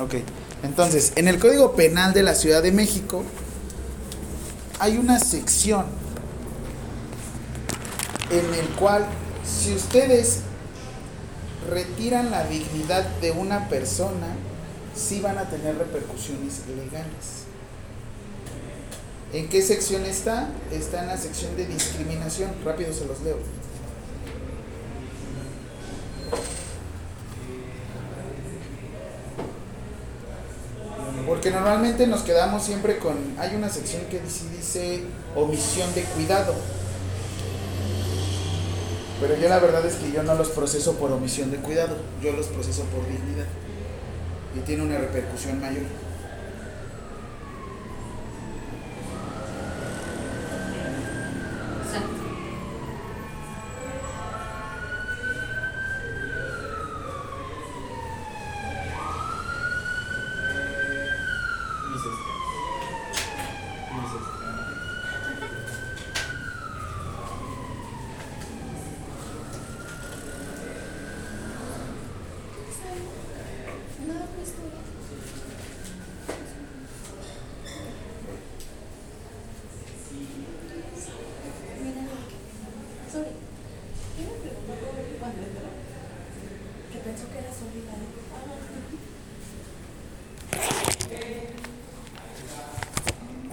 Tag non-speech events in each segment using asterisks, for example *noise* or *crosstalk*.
Ok. Entonces, en el Código Penal de la Ciudad de México hay una sección en el cual si ustedes retiran la dignidad de una persona, sí van a tener repercusiones legales. ¿En qué sección está? Está en la sección de discriminación. Rápido se los leo. Porque normalmente nos quedamos siempre con, hay una sección que dice, dice omisión de cuidado. Pero yo la verdad es que yo no los proceso por omisión de cuidado, yo los proceso por dignidad. Y tiene una repercusión mayor.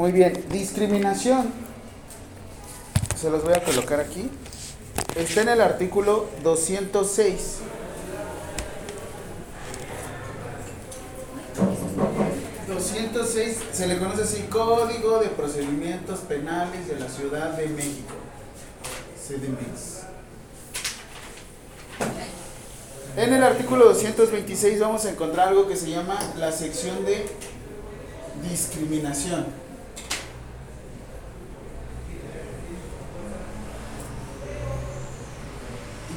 Muy bien, discriminación. Se los voy a colocar aquí. Está en el artículo 206. se le conoce así Código de Procedimientos Penales de la Ciudad de México. CDMX. En el artículo 226 vamos a encontrar algo que se llama la sección de discriminación.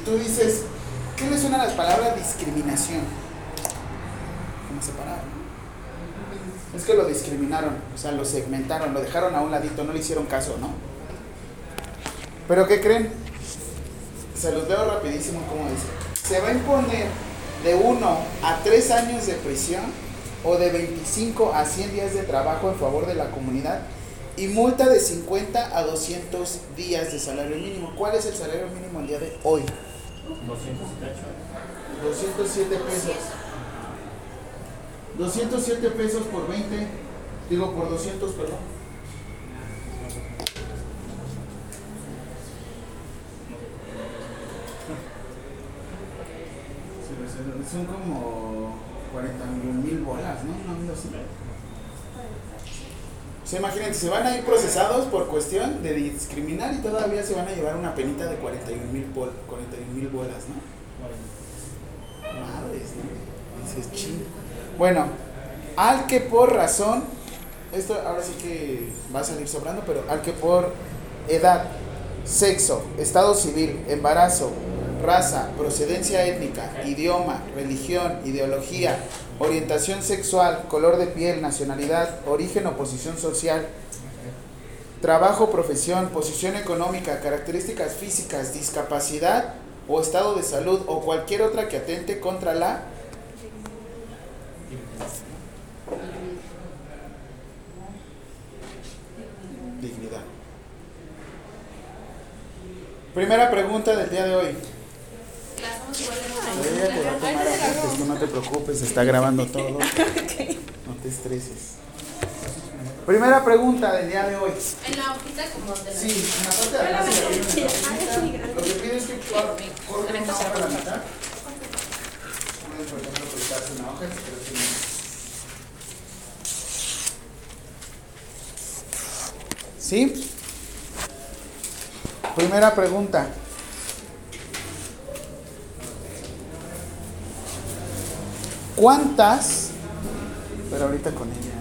Y tú dices, ¿qué le suena a la palabra discriminación? ¿Cómo separar? Es que lo discriminaron, o sea, lo segmentaron, lo dejaron a un ladito, no le hicieron caso, ¿no? Pero ¿qué creen? Se los veo rapidísimo como dice. Se va a imponer de 1 a 3 años de prisión o de 25 a 100 días de trabajo en favor de la comunidad y multa de 50 a 200 días de salario mínimo. ¿Cuál es el salario mínimo el día de hoy? 207 pesos. 207 pesos por 20, digo por 200, perdón. Son como 40 mil bolas, ¿no? No, así. Se imaginen, se van a ir procesados por cuestión de discriminar y todavía se van a llevar una penita de 41 mil bolas, ¿no? Madres, ¿no? Dices, chingo. Bueno, al que por razón, esto ahora sí que va a salir sobrando, pero al que por edad, sexo, estado civil, embarazo, raza, procedencia étnica, idioma, religión, ideología, orientación sexual, color de piel, nacionalidad, origen o posición social, trabajo, profesión, posición económica, características físicas, discapacidad o estado de salud o cualquier otra que atente contra la dignidad. Primera pregunta del día de hoy. No te preocupes, se está grabando todo. *laughs* No te estreses. Primera pregunta del día de hoy. En la hojita como de la... Sí, en la parte de atrás. Lo que pides es que corren una hoja a la mitad. Cortarse una hoja, ¿Sí? Primera pregunta. ¿Cuántas? Pero ahorita con ella.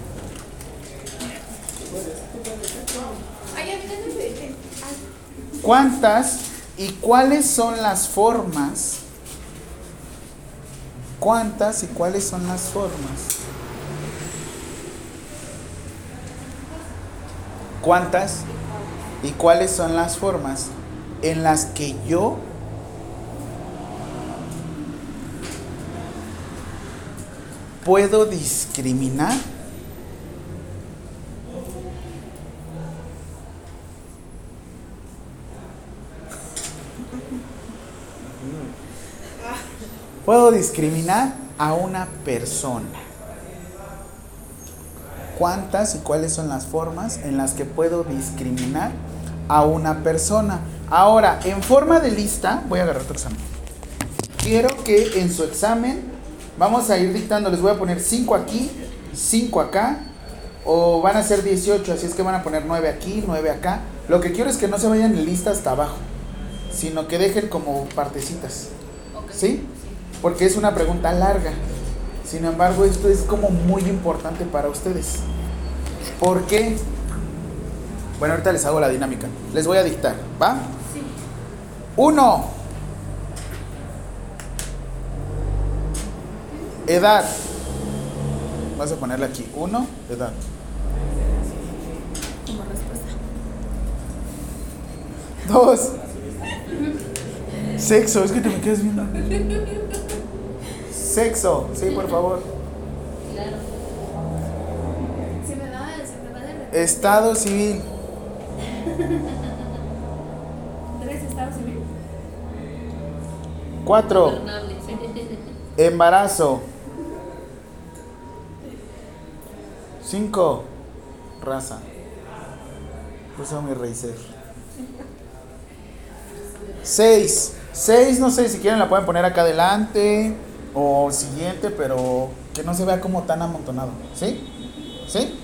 ¿Cuántas y cuáles son las formas? ¿Cuántas y cuáles son las formas? ¿Cuántas y cuáles son las formas en las que yo puedo discriminar? Puedo discriminar a una persona. ¿Cuántas y cuáles son las formas en las que puedo discriminar a una persona? Ahora, en forma de lista, voy a agarrar tu examen. Quiero que en su examen vamos a ir dictando, les voy a poner 5 aquí, 5 acá, o van a ser 18, así es que van a poner 9 aquí, 9 acá. Lo que quiero es que no se vayan en lista hasta abajo, sino que dejen como partecitas. ¿Sí? Porque es una pregunta larga. Sin embargo, esto es como muy importante para ustedes. ¿Por qué? Bueno, ahorita les hago la dinámica. Les voy a dictar, ¿va? Sí. Uno. Edad. Vas a ponerle aquí. Uno, edad. Como respuesta. Dos. Sexo, es que te me quedas viendo. Sexo, sí, por favor. Claro. Se me da, se me va de Estado civil. ¿Tres estado civil? Cuatro. Embarazo. Cinco. Raza. Puso mi raícer. Seis. Seis, no sé si quieren la pueden poner acá adelante o siguiente, pero que no se vea como tan amontonado. ¿Sí? ¿Sí?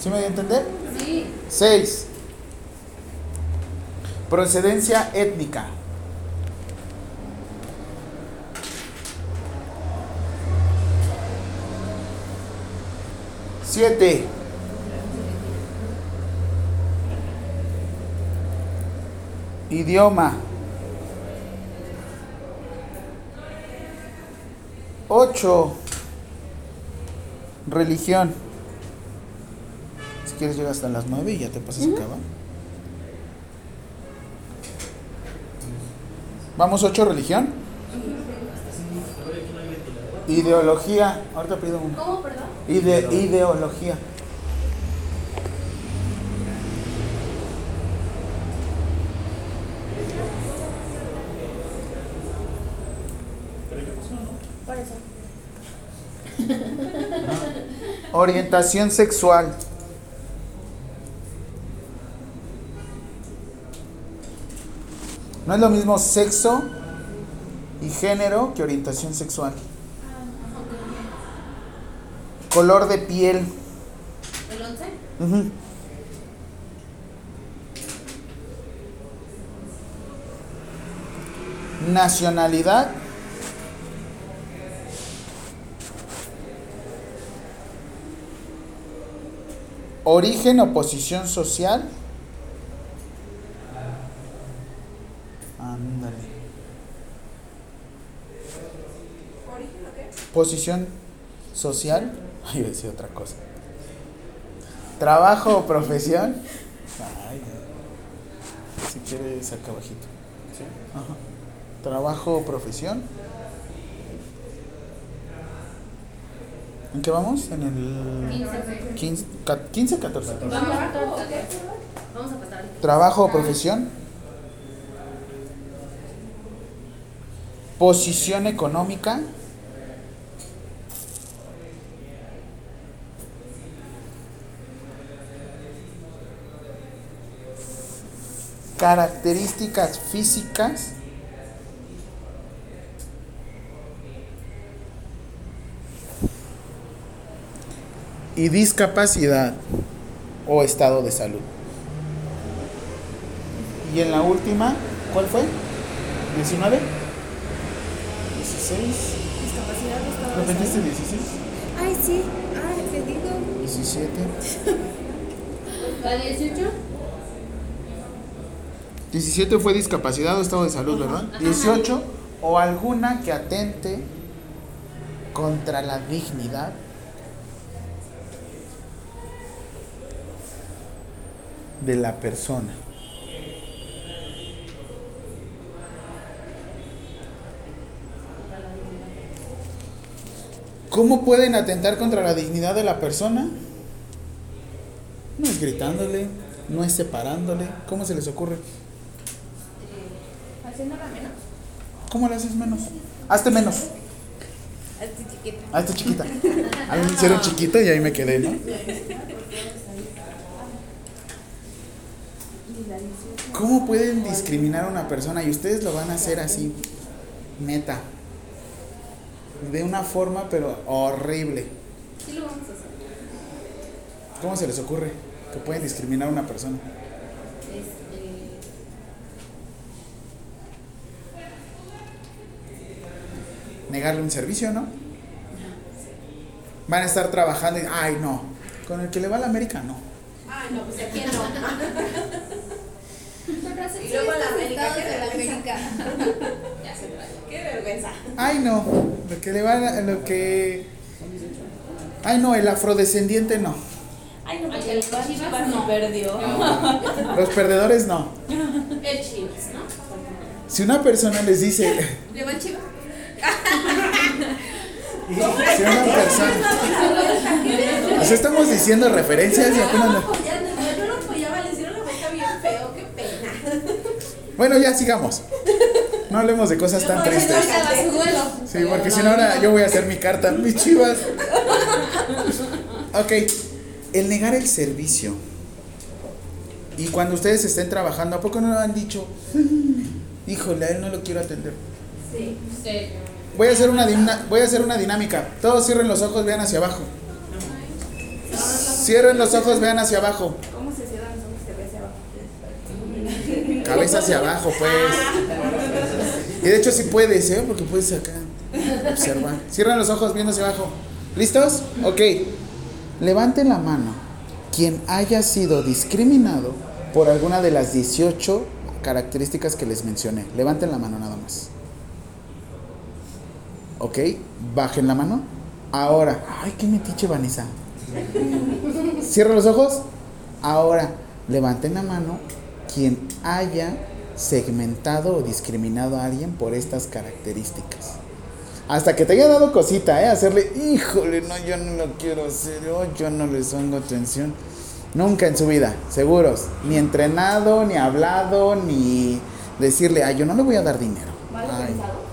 ¿Sí me dio a entender? Sí. Seis. Procedencia étnica. Siete. Idioma. 8. Religión. Si quieres llegar hasta las 9 y ya te pasas acá, Vamos 8, religión. Ideología. Ahorita pido uno. ¿Cómo, perdón? ideología. *laughs* Orientación sexual. No es lo mismo sexo y género que orientación sexual. Color de piel. ¿El 11? Nacionalidad. Origen o posición social. Ándale. ¿Origen o qué? Posición social. Ay, voy a decir otra cosa. Trabajo o profesión. Ay, si quieres acá abajito. ¿Sí? Ajá. Trabajo o profesión. ¿En qué vamos? En el 15, 15 14. Vamos a pasar. Trabajo o profesión. Posición económica. Características físicas. y discapacidad o estado de salud. Y en la última, ¿cuál fue? ¿19? 16. Discapacidad o estado ¿Repetiste 16? Ay, sí. Ay, te digo. 17. ¿La 18? 17 fue discapacidad o estado de salud, ¿verdad? 18 o alguna que atente contra la dignidad de la persona. ¿Cómo pueden atentar contra la dignidad de la persona? No es gritándole, no es separándole. ¿Cómo se les ocurre? Haciéndola menos. ¿Cómo le haces menos? Hazte menos. Así chiquita. Hazte chiquita. A mí me hicieron chiquita y ahí me quedé, ¿no? ¿Cómo pueden discriminar a una persona? Y ustedes lo van a hacer así, neta. De una forma, pero horrible. Sí lo vamos a hacer. ¿Cómo se les ocurre que pueden discriminar a una persona? Este. Negarle un servicio, ¿no? Van a estar trabajando y, ay, no. Con el que le va a la América, no. Ay, no, pues aquí no. *laughs* Y luego la América, qué de la vergüenza. América. Ya se. Qué vergüenza. Ay, no. Lo que le va a lo que. Ay, no, el afrodescendiente no. Ay, no, porque Ay, el Chivas Chivas no. no perdió. *laughs* Los perdedores no. El Chivas, ¿no? Si una persona les dice. ¿Le va el chiva? Nos estamos diciendo referencias y no- no, yo lo pena. Bueno, ya sigamos. No hablemos de cosas tan tristes. Sí, porque si no ahora yo voy a hacer mi carta, mis chivas. Ok, el negar el servicio. Y cuando ustedes estén trabajando, ¿a poco no han dicho, híjole, a él no lo quiero atender? Sí. Sí. Voy a hacer una, voy a hacer una dinámica. Todos cierren los ojos, vean hacia abajo. Cierren los ojos, vean hacia abajo. ¿Cómo se cierran los ojos que ve hacia abajo? Cabeza hacia abajo, pues. Y de hecho sí puedes, ¿eh? Porque puedes acá observar. Cierran los ojos viendo hacia abajo. ¿Listos? Ok. Levanten la mano quien haya sido discriminado por alguna de las 18 características que les mencioné. Levanten la mano nada más. Ok. Bajen la mano. Ahora. Ay, qué metiche, Vanessa. Cierra los ojos. Ahora, levanten la mano quien haya segmentado o discriminado a alguien por estas características. Hasta que te haya dado cosita, ¿eh? Hacerle, híjole, no, yo no lo quiero hacer, oh, yo no les pongo atención. Nunca en su vida, seguros. Ni entrenado, ni hablado, ni decirle, ay, yo no le voy a dar dinero. ¿Mal Ay. pensado?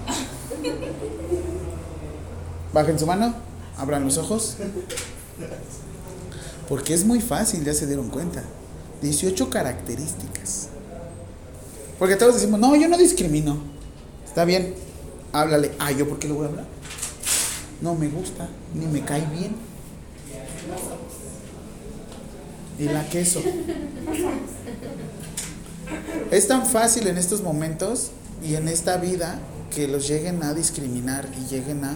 Bajen su mano, abran los ojos. Porque es muy fácil, ya se dieron cuenta. 18 características. Porque todos decimos, no, yo no discrimino. Está bien, háblale. Ah, ¿yo por qué le voy a hablar? No me gusta, ni me cae bien. Y la queso. Es tan fácil en estos momentos y en esta vida que los lleguen a discriminar y lleguen a...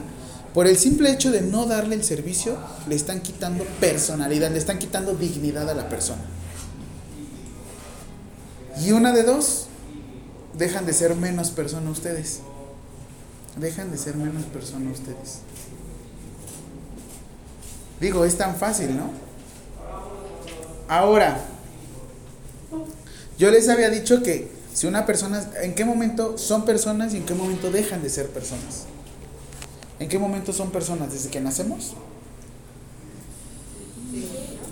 Por el simple hecho de no darle el servicio, le están quitando personalidad, le están quitando dignidad a la persona. Y una de dos, dejan de ser menos persona ustedes. Dejan de ser menos persona ustedes. Digo, es tan fácil, ¿no? Ahora, yo les había dicho que si una persona, ¿en qué momento son personas y en qué momento dejan de ser personas? ¿En qué momento son personas? ¿Desde que nacemos?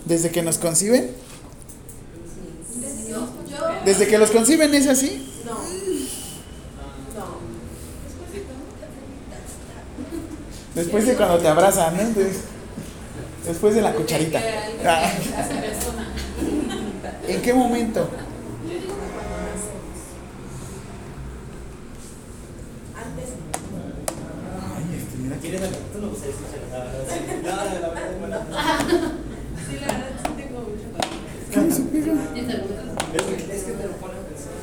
¿Desde que nos conciben? ¿Desde que los conciben es así? no. Después de cuando te abrazan, ¿no? Después de la cucharita. Ah. ¿En qué momento? Antes, Ay, este, mira que- ¿Quieres no puedes escuchar. No, *laughs* no, la verdad, *laughs* sí, la verdad, sí tengo mucho ¿Qué se pega? Es que- es que te lo pone a pensar.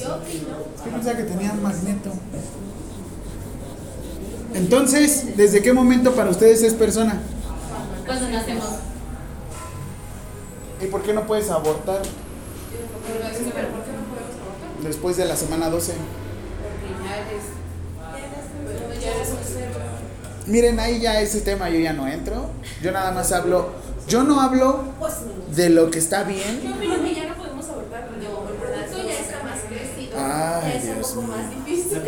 Yo opino. Yo pensaba que tenía magneto. Entonces, ¿desde qué momento para ustedes es persona? Cuando nacemos. ¿Y por qué no puedes abortar Pero, ¿por qué no podemos abortar? después de la semana 12? Porque ya eres. Pero ya eres un ser. Miren, ahí ya ese tema yo ya no entro. Yo nada más hablo. Yo no hablo Pues de lo que está bien. Yo opino que ya no podemos abortar porque el ya está más crecido. Ya es Dios un poco mío. más difícil.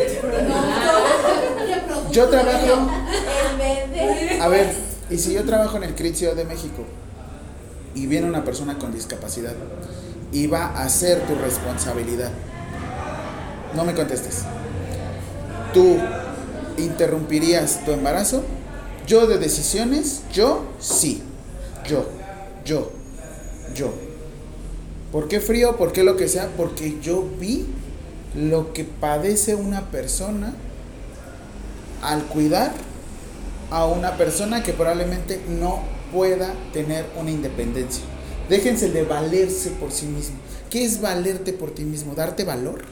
Yo trabajo. A ver, y si yo trabajo en el CRIT Ciudad de México y viene una persona con discapacidad y va a ser tu responsabilidad, no me contestes. ¿Tú interrumpirías tu embarazo? Yo de decisiones, yo sí. Yo, yo, yo. ¿Por qué frío? ¿Por qué lo que sea? Porque yo vi lo que padece una persona al cuidar a una persona que probablemente no pueda tener una independencia. Déjense de valerse por sí mismo. ¿Qué es valerte por ti mismo? ¿Darte valor?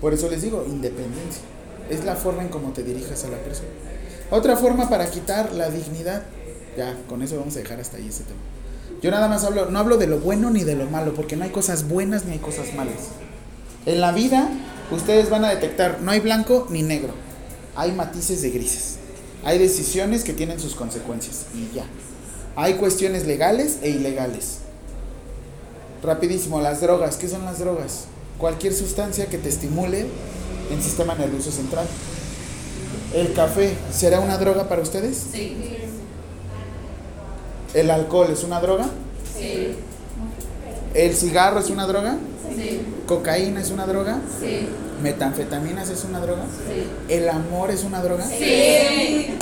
Por eso les digo, independencia. Es la forma en cómo te dirijas a la persona. Otra forma para quitar la dignidad. Ya, con eso vamos a dejar hasta ahí ese tema. Yo nada más hablo, no hablo de lo bueno ni de lo malo, porque no hay cosas buenas ni hay cosas malas. En la vida, ustedes van a detectar, no hay blanco ni negro. Hay matices de grises. Hay decisiones que tienen sus consecuencias y ya. Hay cuestiones legales e ilegales. Rapidísimo, las drogas. ¿Qué son las drogas? Cualquier sustancia que te estimule el sistema nervioso central. El café, ¿será una droga para ustedes? Sí. ¿El alcohol es una droga? Sí. ¿El cigarro es una droga? Sí. ¿Cocaína es una droga? Sí. ¿Metanfetaminas es una droga? Sí. ¿El amor es una droga? Sí.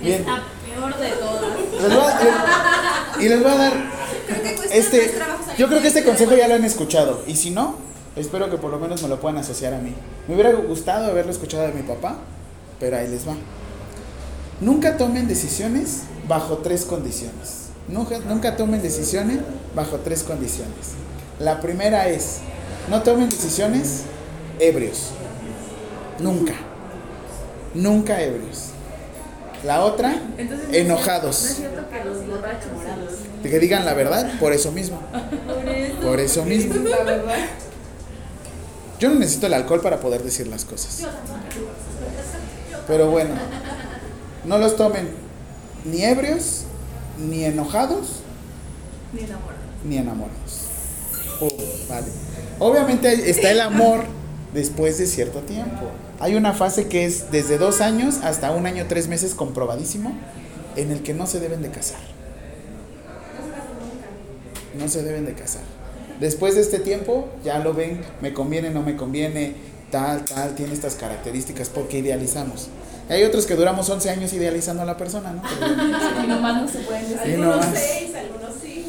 Bien. Es la peor de todas. Les voy a- y les voy a dar Creo que este, yo creo que este consejo ya lo han escuchado y si no, espero que por lo menos me lo puedan asociar a mí. Me hubiera gustado haberlo escuchado de mi papá, pero ahí les va. Nunca tomen decisiones bajo tres condiciones. Nunca, nunca tomen decisiones bajo tres condiciones. La primera es, no tomen decisiones ebrios. Nunca. Nunca ebrios. La otra, Entonces, enojados. No es cierto que los borrachos que digan la verdad, por eso mismo. *laughs* Por eso mismo. *laughs* La verdad. Yo no necesito el alcohol para poder decir las cosas. Pero bueno, no los tomen ni ebrios, ni enojados, Ni enamorados. ni enamorados. Oh, vale. Obviamente está el amor después de cierto tiempo. Hay una fase que es desde dos años hasta un año, tres meses comprobadísimo, en el que no se deben de casar. No se deben de casar. Después de este tiempo, ya lo ven, me conviene, no me conviene, tal, tal, tiene estas características, porque idealizamos. Hay otros que duramos 11 años idealizando a la persona, ¿no? Pero bueno, Y nomás no se pueden decir. Algunos más. seis, algunos sí.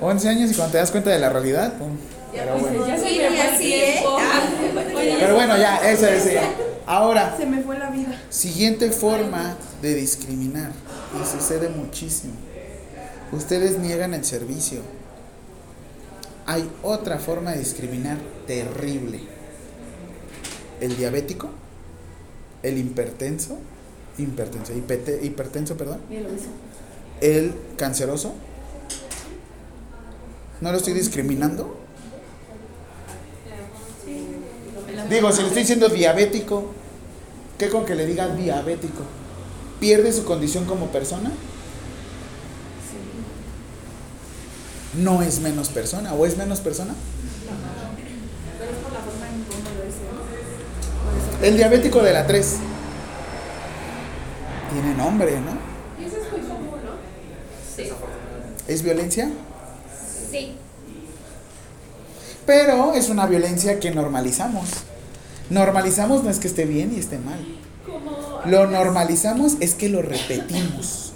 11 años y cuando te das cuenta de la realidad, pum. Pero bueno. Ya se Sí, me fue el así, ¿eh? Ah, Pero *laughs* bueno, ya, eso es. ya. Ahora, Se me fue la vida. siguiente forma de discriminar, y sucede muchísimo. Ustedes niegan el servicio. Hay otra forma de discriminar terrible. El diabético, el hipertenso, hipertenso, hipete- hipertenso, perdón, el canceroso. ¿No lo estoy discriminando? Digo, si le estoy diciendo diabético, ¿qué con que le diga diabético? ¿Pierde su condición como persona? ¿No es menos persona o es menos persona? El diabético de la 3. Tiene nombre, ¿no? Eso es muy común, ¿no? Sí. ¿Es violencia? Sí. Pero es una violencia que normalizamos. Normalizamos no es que esté bien y esté mal. Lo normalizamos es que lo repetimos.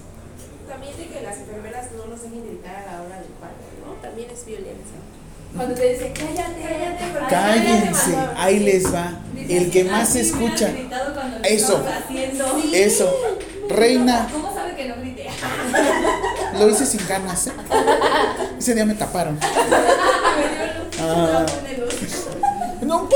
también de que las enfermeras no nos dejen gritar a la hora del parto, ¿no? También es violencia. Cuando te dicen, cállate, cállate, Cállense, cállate, ahí les va. El que más se escucha. Eso. Eso. Reina, ¿Cómo sabe que no grité? lo hice sin ganas. ¿eh? Ese día me taparon. *laughs* Ah, no.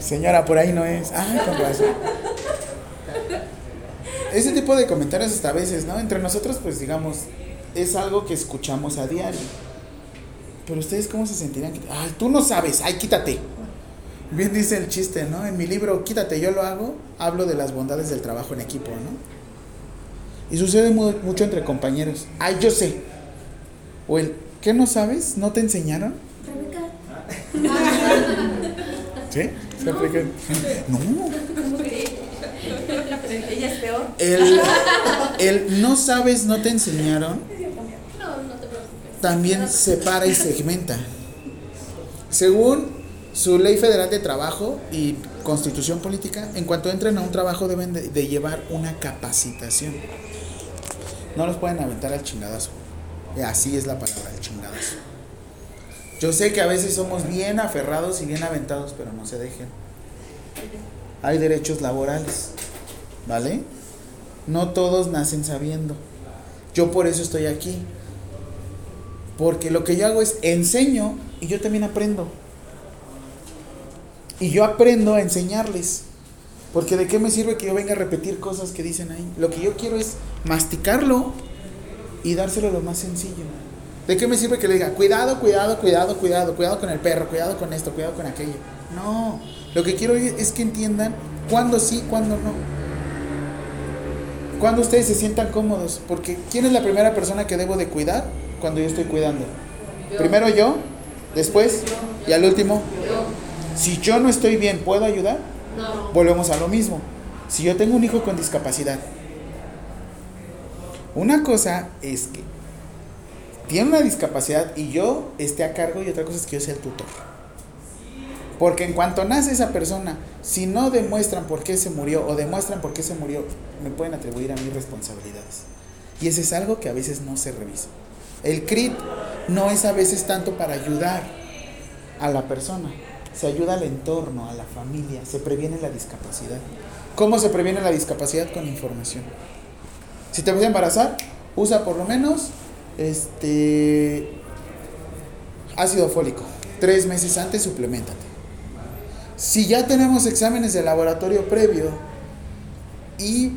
Señora, por ahí no es. Ay, con razón. Ese tipo de comentarios hasta a veces, ¿no? Entre nosotros, pues digamos, es algo que escuchamos a diario. Pero ustedes, ¿cómo se sentirían? Ay, tú no sabes, ay, quítate. Bien dice el chiste, ¿no? En mi libro, Quítate, yo lo hago, hablo de las bondades del trabajo en equipo, ¿no? Y sucede mu- mucho entre compañeros. Ay, yo sé. O el, ¿qué no sabes? ¿No te enseñaron? ¿Sí? ¿Se? No. Ella es peor. El, *laughs* el no sabes, no te enseñaron, No, no te preocupes. también separa y segmenta. Según su ley federal de trabajo y constitución política, en cuanto entren a un trabajo deben de, de llevar una capacitación. No los pueden aventar al chingadazo. Y así es la palabra, el chingadazo. Yo sé que a veces somos bien aferrados y bien aventados, pero no se dejen. Hay derechos laborales, ¿vale? No todos nacen sabiendo. Yo por eso estoy aquí. Porque lo que yo hago es enseño y yo también aprendo. Y yo aprendo a enseñarles. Porque de qué me sirve que yo venga a repetir cosas que dicen ahí. Lo que yo quiero es masticarlo y dárselo lo más sencillo. ¿De qué me sirve que le diga, cuidado, cuidado, cuidado, cuidado, cuidado con el perro, cuidado con esto, cuidado con aquello? No, lo que quiero es que entiendan cuándo sí, cuándo no. Cuando ustedes se sientan cómodos, porque ¿quién es la primera persona que debo de cuidar cuando yo estoy cuidando? Primero yo, después y al último. Si yo no estoy bien, ¿puedo ayudar? No. Volvemos a lo mismo. Si yo tengo un hijo con discapacidad, una cosa es que tiene una discapacidad y yo esté a cargo y otra cosa es que yo sea el tutor. Porque en cuanto nace esa persona, si no demuestran por qué se murió o demuestran por qué se murió, me pueden atribuir a mí responsabilidades. Y ese es algo que a veces no se revisa. El CRIT no es a veces tanto para ayudar a la persona, se ayuda al entorno, a la familia, se previene la discapacidad. ¿Cómo se previene la discapacidad? Con información. Si te vas a embarazar, usa por lo menos este ácido fólico. Tres meses antes suplementate. Si ya tenemos exámenes de laboratorio previo y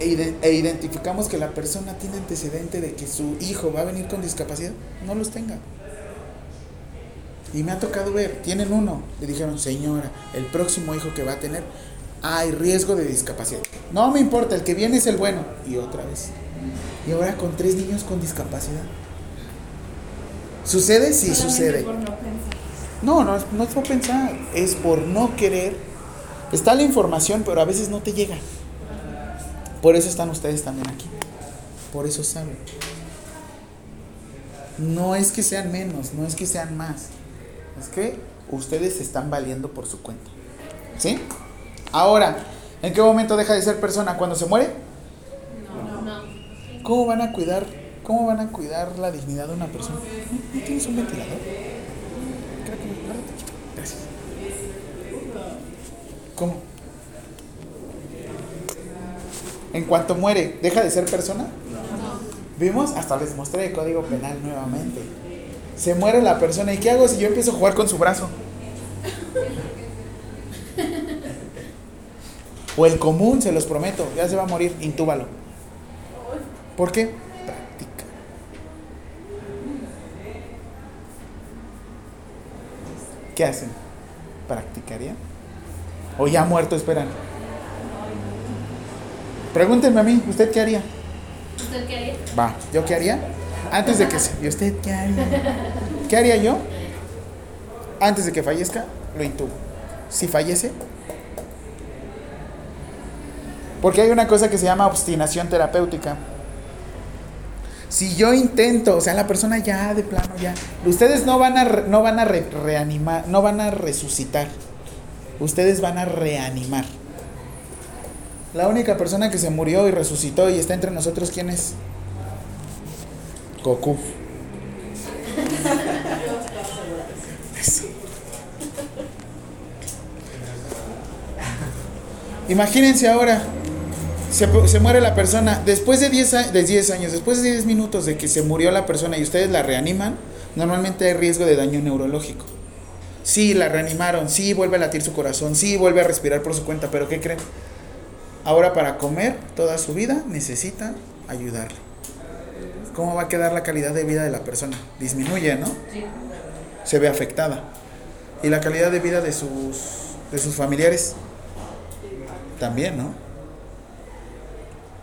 e, e identificamos que la persona tiene antecedente de que su hijo va a venir con discapacidad, no los tenga. Y me ha tocado ver, tienen uno, le dijeron, señora, el próximo hijo que va a tener, hay riesgo de discapacidad. No me importa, el que viene es el bueno. Y otra vez. Y ahora con tres niños con discapacidad. ¿Sucede? Sí, Solamente sucede. No. No, no, es- no por pensar, es por no querer. Está la información, pero a veces no te llega. Por eso están ustedes también aquí. Por eso saben. No es que sean menos, no es que sean más. Es que ustedes se están valiendo por su cuenta. ¿Sí? Ahora, ¿en qué momento deja de ser persona? ¿Cuando se muere? No. No. ¿Cómo van a cuidar? ¿Cómo van a cuidar la dignidad de una persona? ¿No, no tienes un ventilador? Creo que me- guárdate, chico. Gracias. ¿Cómo? En cuanto muere, ¿deja de ser persona? ¿Vimos? Hasta les mostré el código penal nuevamente. Se muere la persona. ¿Y qué hago si yo empiezo a jugar con su brazo? O el común, se los prometo, ya se va a morir, intúbalo. ¿Por qué? Práctica. ¿Qué hacen? ¿Practicarían? ¿O ya muerto esperan? Pregúntenme a mí, ¿usted qué haría? ¿Usted qué haría? Va, ¿yo qué haría? Antes de que se... ¿Y usted qué haría? ¿Qué haría yo? Antes de que fallezca, lo intubo. Si fallece... Porque hay una cosa que se llama obstinación terapéutica. Si yo intento, o sea, la persona ya de plano ya, ustedes no van a re- no van a re- reanimar, no van a resucitar. Ustedes van a reanimar. La única persona que se murió y resucitó y está entre nosotros, ¿quién es? Goku. Imagínense ahora, se, muere la persona, después de 10, a- de 10 años, después de 10 minutos de que se murió la persona y ustedes la reaniman, normalmente hay riesgo de daño neurológico. Sí, la reanimaron, sí, vuelve a latir su corazón, sí, vuelve a respirar por su cuenta, pero ¿qué creen? Ahora para comer toda su vida necesita ayudarle. ¿Cómo va a quedar la calidad de vida de la persona? Disminuye, ¿no? Se ve afectada. Y la calidad de vida de sus, de sus familiares también, ¿no?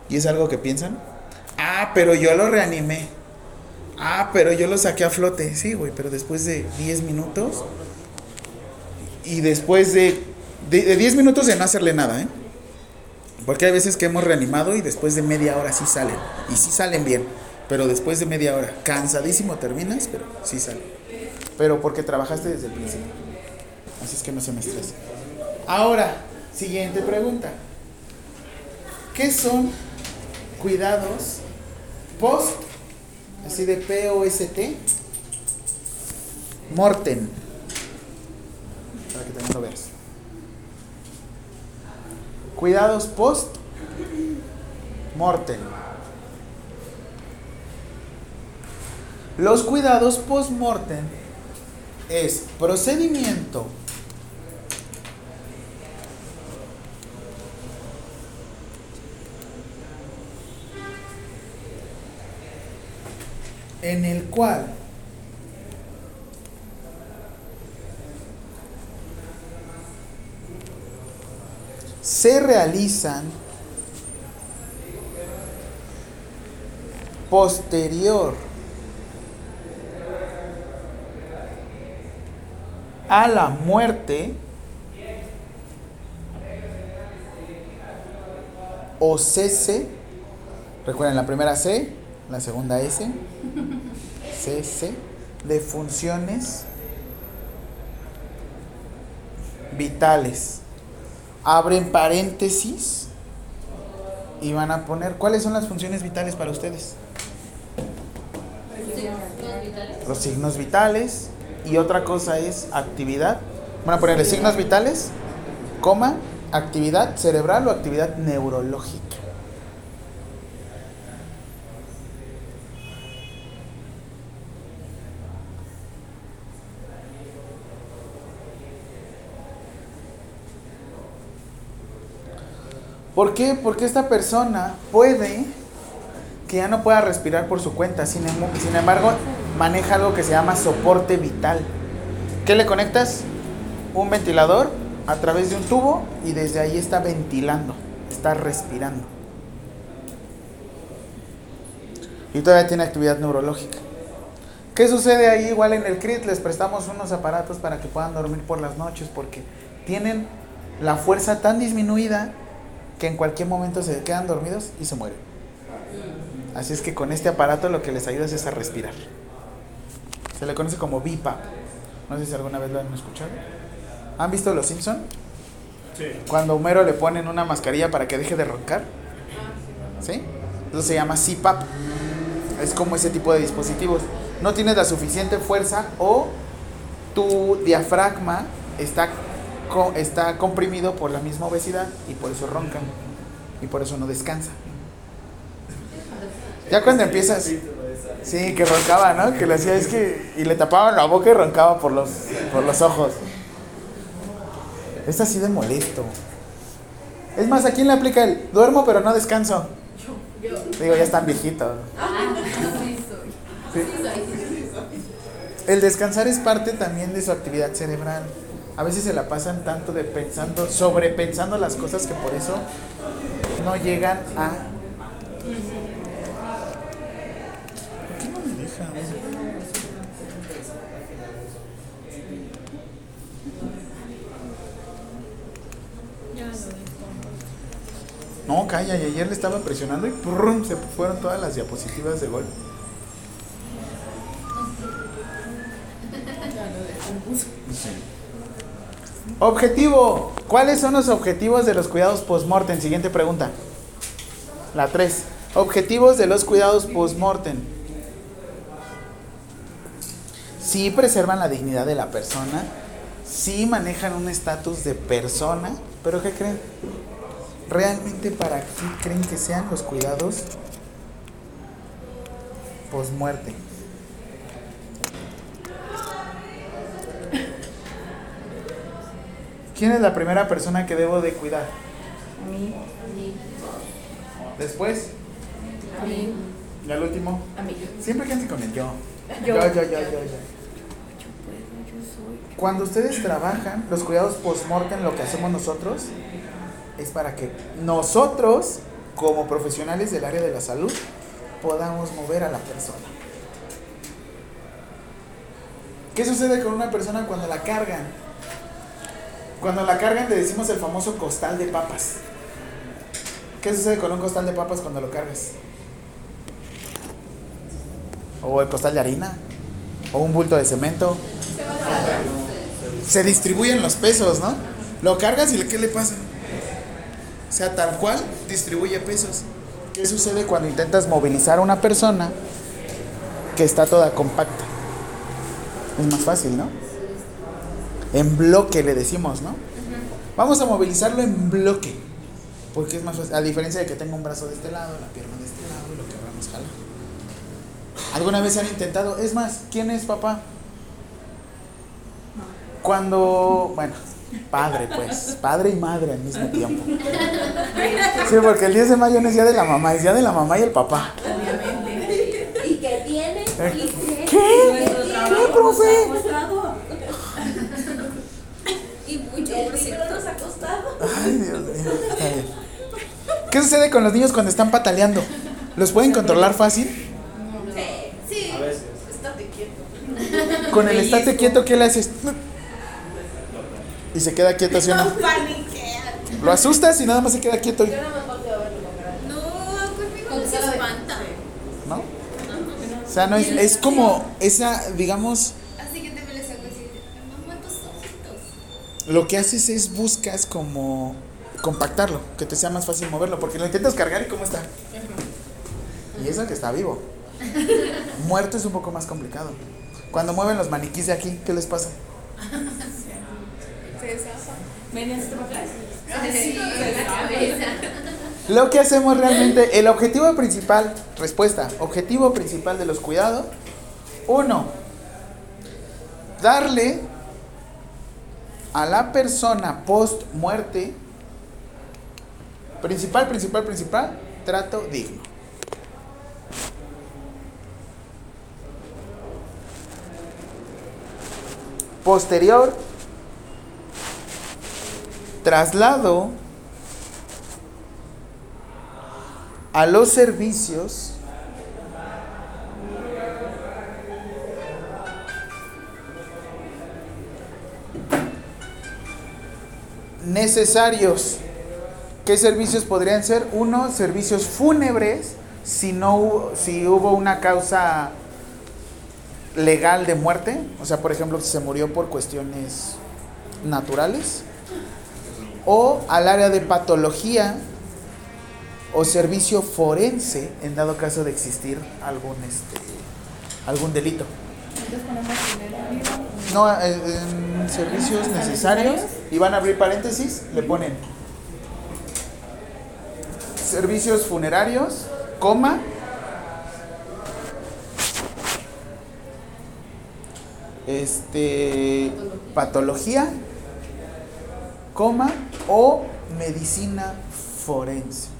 ¿Y es algo que piensan? Ah, pero yo lo reanimé. Ah, pero yo lo saqué a flote. Sí, güey, pero después de 10 minutos y después de, de, de 10 minutos de no hacerle nada, ¿eh? Porque hay veces que hemos reanimado y después de media hora sí salen. Y sí salen bien. Pero después de media hora, cansadísimo terminas, pero sí salen. Pero porque trabajaste desde el principio. Así es que no se me estrese. Ahora, siguiente pregunta. ¿Qué son cuidados post, así de P-O-S-T, mortem? Cuidados post mortem. Los cuidados post mortem es procedimiento en el cual se realizan posterior a la muerte o cese, recuerden la primera C, la segunda S, cese de funciones vitales. Abren paréntesis y van a poner cuáles son las funciones vitales para ustedes. Los signos vitales y otra cosa es actividad. Van a ponerle signos vitales, coma, actividad cerebral o actividad neurológica. ¿Por qué? Porque esta persona puede que ya no pueda respirar por su cuenta. Sin, emo- sin embargo, maneja algo que se llama soporte vital. ¿Qué le conectas? Un ventilador a través de un tubo y desde ahí está ventilando, está respirando. Y todavía tiene actividad neurológica. ¿Qué sucede ahí? Igual en el CRIT les prestamos unos aparatos para que puedan dormir por las noches porque tienen la fuerza tan disminuida que en cualquier momento se quedan dormidos y se mueren. Así es que con este aparato lo que les ayuda es a respirar. Se le conoce como BIPAP. No sé si alguna vez lo han escuchado. ¿Han visto Los Simpson? Sí. Cuando a Homero le ponen una mascarilla para que deje de roncar. ¿Sí? Eso se llama CPAP. Es como ese tipo de dispositivos. No tienes la suficiente fuerza o tu diafragma está, co- está comprimido por la misma obesidad y por eso roncan. Y por eso no descansa. Ya cuando empiezas... Sí, que roncaba, ¿no? Que le hacía es que... Y le tapaban la boca y roncaba por los, por los ojos. Es así de molesto. Es más, ¿a quién le aplica el duermo pero no descanso? Digo, ya están viejitos. Sí. El descansar es parte también de su actividad cerebral. A veces se la pasan tanto de pensando, sobrepensando las cosas que por eso no llegan a. ¿Por qué no me deja? No, calla, y ayer le estaba presionando y ¡prum! se fueron todas las diapositivas de gol. Descompuso. Objetivo. ¿Cuáles son los objetivos de los cuidados post-mortem? Siguiente pregunta. La 3. Objetivos de los cuidados post-mortem. Sí preservan la dignidad de la persona. Sí manejan un estatus de persona. Pero ¿qué creen? ¿Realmente para qué creen que sean los cuidados post-muerte? ¿Quién es la primera persona que debo de cuidar? A mí, Después, a mí, y al último. a mí. Siempre quédense con el yo. Yo. Yo, yo, yo, yo, yo. Cuando ustedes trabajan, los cuidados post-mortem, lo que hacemos nosotros es para que nosotros, como profesionales del área de la salud, podamos mover a la persona. ¿Qué sucede con una persona cuando la cargan? Cuando la cargan le decimos el famoso costal de papas. ¿Qué sucede con un costal de papas cuando lo cargas? O el costal de harina. O un bulto de cemento. Se distribuyen los pesos, ¿no? Lo cargas y ¿qué le pasa? O sea, tal cual distribuye pesos. ¿Qué sucede cuando intentas movilizar a una persona que está toda compacta? Es más fácil, ¿no? En bloque le decimos, ¿no? Vamos a movilizarlo en bloque. Porque es más fácil. A diferencia de que tenga un brazo de este lado, la pierna de este lado y lo queramos jalar. ¿Alguna vez han intentado? Es más, ¿quién es papá? Cuando, bueno, padre pues, padre y madre al mismo tiempo. Sí, porque el 10 de mayo no es día de la mamá, es día de la mamá y el papá. Obviamente. ¿Y qué tiene? ¿Y qué? ¿Qué? ¿Qué, trabajo profe? nos ha costado. Y mucho, El por libro cierto. nos ha costado. Ay, Dios mío. Está bien. ¿Qué sucede con los niños cuando están pataleando? ¿Los pueden controlar fácil? Sí, sí. A veces. Estate quieto. Con el estate quieto, ¿qué le haces? Y se queda quieto, ¿sí o no? Lo asustas y nada más se queda quieto, Yo nada más volteo a verlo. No, conmigo Con no se espanta. ¿no? O sea, no es, es como esa, digamos, lo que haces es buscas como compactarlo, que te sea más fácil moverlo, porque lo intentas cargar y cómo está. Y eso que está vivo. *laughs* Muerto es un poco más complicado. Cuando mueven los maniquís de aquí, ¿qué les pasa? *laughs* Lo que hacemos realmente, el objetivo principal, respuesta, objetivo principal de los cuidados, uno, darle a la persona post muerte, principal, principal, principal, trato digno. Posterior, traslado a los servicios necesarios. ¿Qué servicios podrían ser? Uno, servicios fúnebres, si no hubo, si hubo una causa legal de muerte, o sea, por ejemplo, si se murió por cuestiones naturales, o al área de patología, o servicio forense en dado caso de existir algún este algún delito. No, en servicios necesarios. y van a abrir paréntesis, le ponen servicios funerarios, coma este patología, coma o medicina forense.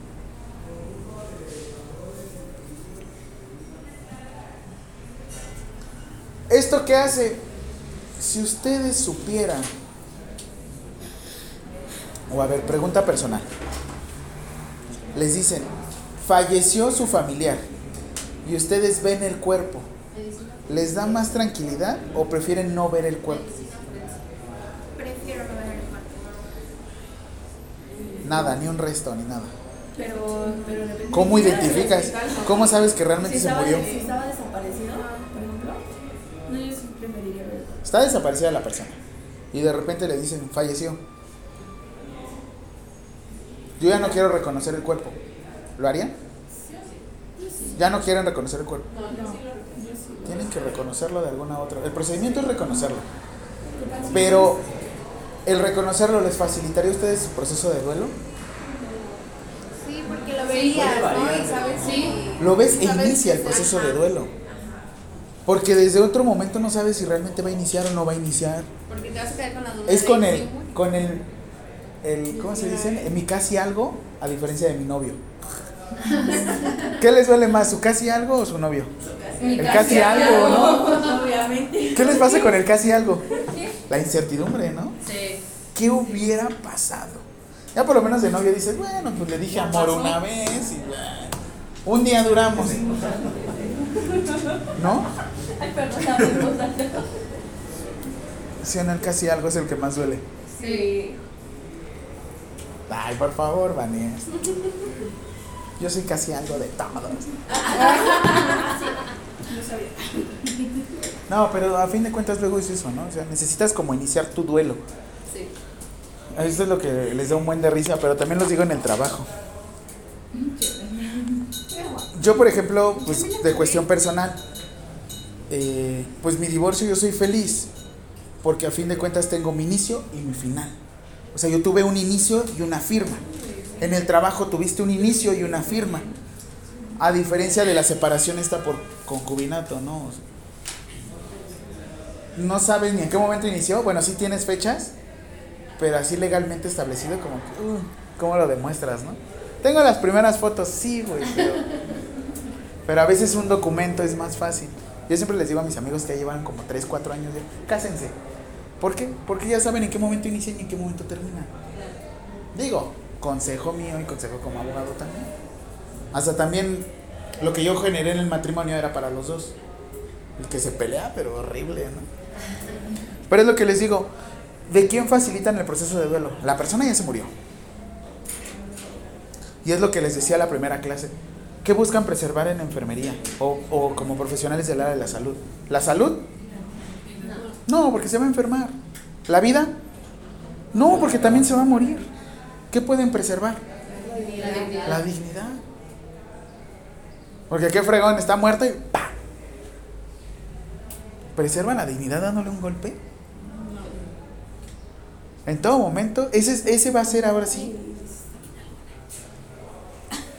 ¿Esto qué hace? Si ustedes supieran, o a ver, pregunta personal, les dicen, falleció su familiar y ustedes ven el cuerpo, ¿les da más tranquilidad o prefieren no ver el cuerpo? Prefiero no ver el cuarto. Nada, ni un resto, ni nada. Pero. ¿Cómo identificas? ¿Cómo sabes que Si realmente se murió? si estaba desaparecido, Está desaparecida la persona y de repente le dicen, falleció. Yo ya no quiero reconocer el cuerpo. ¿Lo harían? Ya no quieren reconocer el cuerpo. Tienen que reconocerlo de alguna otra. El procedimiento es reconocerlo. ¿Qué tal si- Pero el reconocerlo les facilitaría a ustedes su proceso de duelo. Sí, porque lo verías, ¿no? Y sabes si. Lo ves e inicia el proceso de duelo. Porque desde otro momento no sabes si realmente va a iniciar o no va a iniciar. Porque te vas a quedar con la duda. Es con el, con el, el, ¿cómo se dice? En mi casi algo, a diferencia de mi novio. *laughs* ¿Qué les duele más, su casi algo o su novio? Mi El casi algo, ¿no? Obviamente. ¿Qué les pasa con el casi algo? La incertidumbre, ¿no? Sí. ¿Qué hubiera pasado? Ya por lo menos de novio dices, bueno, pues le dije amor una vez y bueno, un día duramos. *laughs* ¿No? Ay, perdón, la voz alta. Si en el casi algo es el que más duele. Sí, Sí. Ay, por favor, Vanessa. Yo soy casi algo de todos. No sabía. No, pero a fin de cuentas luego es eso, ¿no? O sea, necesitas como iniciar tu duelo. Sí. Eso es lo que les da un buen de risa, pero también los digo en el trabajo. Yo, por ejemplo, pues de cuestión personal, eh, pues mi divorcio yo soy feliz, porque a fin de cuentas tengo mi inicio y mi final. O sea, yo tuve un inicio y una firma. En el trabajo tuviste un inicio y una firma. A diferencia de la separación esta por concubinato, ¿no? No sabes ni en qué momento inició. Bueno, sí tienes fechas, pero así legalmente establecido como que, uh, ¿cómo lo demuestras, no? Tengo las primeras fotos, sí, güey, pero a veces un documento es más fácil. Yo siempre les digo a mis amigos que ya llevan como 3, 4 años, de, cásense. ¿Por qué? Porque ya saben en qué momento inician y en qué momento terminan. Digo, consejo mío y consejo como abogado también. Hasta también lo que yo generé en el matrimonio era para los dos. El que se pelea, pero horrible, ¿no? Pero es lo que les digo, ¿de quién facilitan el proceso de duelo? La persona ya se murió. Y es lo que les decía la primera clase. ¿Qué buscan preservar en enfermería o, o como profesionales del área de la salud? ¿La salud? No, porque se va a enfermar. ¿La vida? No, porque también se va a morir. ¿Qué pueden preservar? La dignidad. Porque qué fregón está muerto y ¡pa! ¿Preservan la dignidad dándole un golpe? En todo momento, ese, es- ese va a ser ahora sí.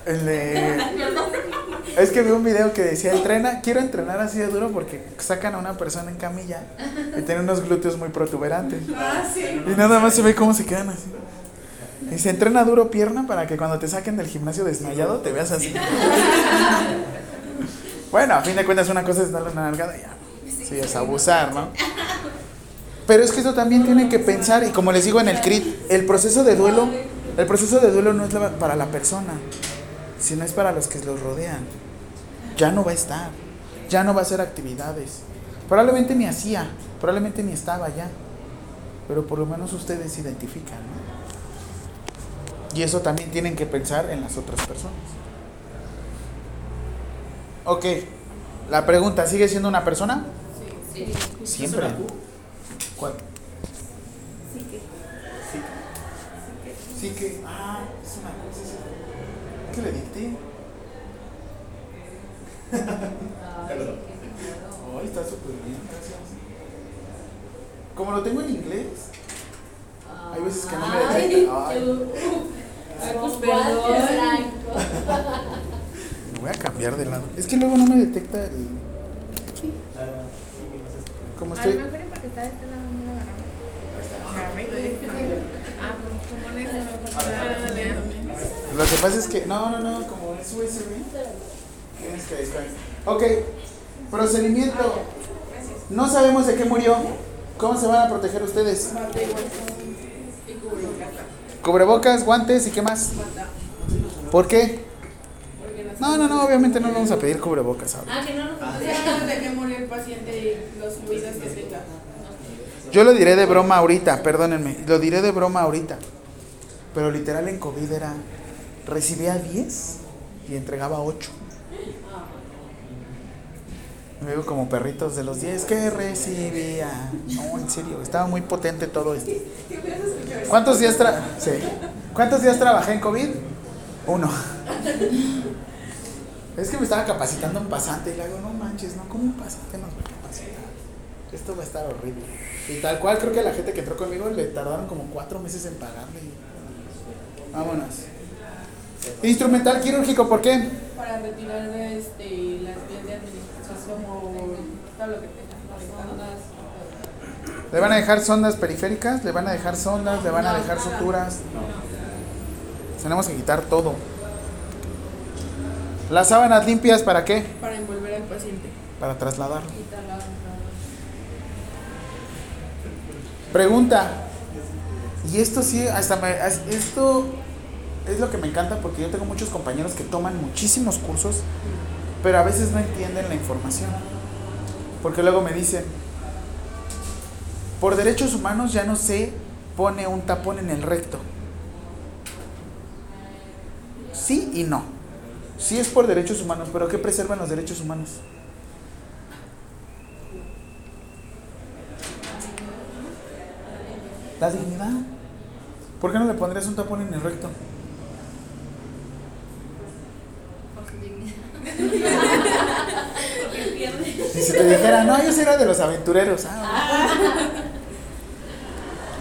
El de- Es que vi un video que decía, entrena, quiero entrenar así de duro porque sacan a una persona en camilla y tiene unos glúteos muy protuberantes. Ah, sí. Y nada más se ve cómo se quedan así. Y se entrena duro pierna para que cuando te saquen del gimnasio desmayado te veas así. Bueno, a fin de cuentas una cosa es darle una nalgada y ya. Sí, es abusar, ¿no? Pero es que esto también tiene que pensar, y como les digo en el CRIT, el proceso de duelo, el proceso de duelo no es para la persona, sino es para los que los rodean. Ya no va a estar, ya no va a hacer actividades. Probablemente ni hacía, probablemente ni estaba ya. Pero por lo menos ustedes se identifican, ¿no? Y eso también tienen que pensar en las otras personas. Ok, la pregunta, ¿sigue siendo una persona? Sí. Siempre. ¿Cuál? Sí que. Sí que. Ah, es una cosa. Sí. ¿Qué le dicté? Ay, está súper bien, gracias. Como lo tengo en inglés, hay veces que no me detecta. *laughs* Ay, pues perdón. blanco. me voy a cambiar de lado. Es que luego no me detecta el. Como A lo estoy. mejor porque está de este lado no lo agarramos. Ah, pues como en eso. Lo que pasa es que. No, no, no, como es USB. Tienes que. Ok, procedimiento. No sabemos de qué murió. ¿Cómo se van a proteger ustedes? Y cubrebocas. Guantes y qué más. ¿Por qué? No No, no, obviamente no vamos a pedir cubrebocas ahora. Ah, que no nos de qué murió el paciente y los cuidados que tenga. Yo lo diré de broma ahorita, perdónenme. Lo diré de broma ahorita. Pero literal en COVID era. Recibía 10 y entregaba 8. Me veo como perritos de los 10 que recibía. No, en serio, estaba muy potente todo esto. ¿Cuántos días, tra sí. ¿Cuántos días trabajé en COVID? Uno. Es que me estaba capacitando un pasante y le hago, no manches, no, ¿cómo un pasante nos va a capacitar? Esto va a estar horrible. Y tal cual, creo que a la gente que entró conmigo le tardaron como cuatro meses en pagarle. Vámonos. Instrumental quirúrgico, ¿por qué? Para retirar este, las vías de administración como todo lo que tenga. Sondas. ¿Le van a dejar sondas periféricas? ¿Le van a dejar sondas? ¿Le van a dejar suturas? Tenemos que quitar todo. ¿Las sábanas limpias para qué? Para envolver al paciente. Para trasladarlo. Pregunta. Y esto sí, hasta me, es- esto es lo que me encanta porque yo tengo muchos compañeros que toman muchísimos cursos, pero a veces no entienden la información. Porque luego me dicen, por derechos humanos ya no sé pone un tapón en el recto? Sí y no. Sí es por derechos humanos, pero ¿qué preservan los derechos humanos? La dignidad. ¿Por qué no le pondrías un tapón en el recto? Por su dignidad. Porque pierde. Si se te dijera, no, yo era de los aventureros. Ah,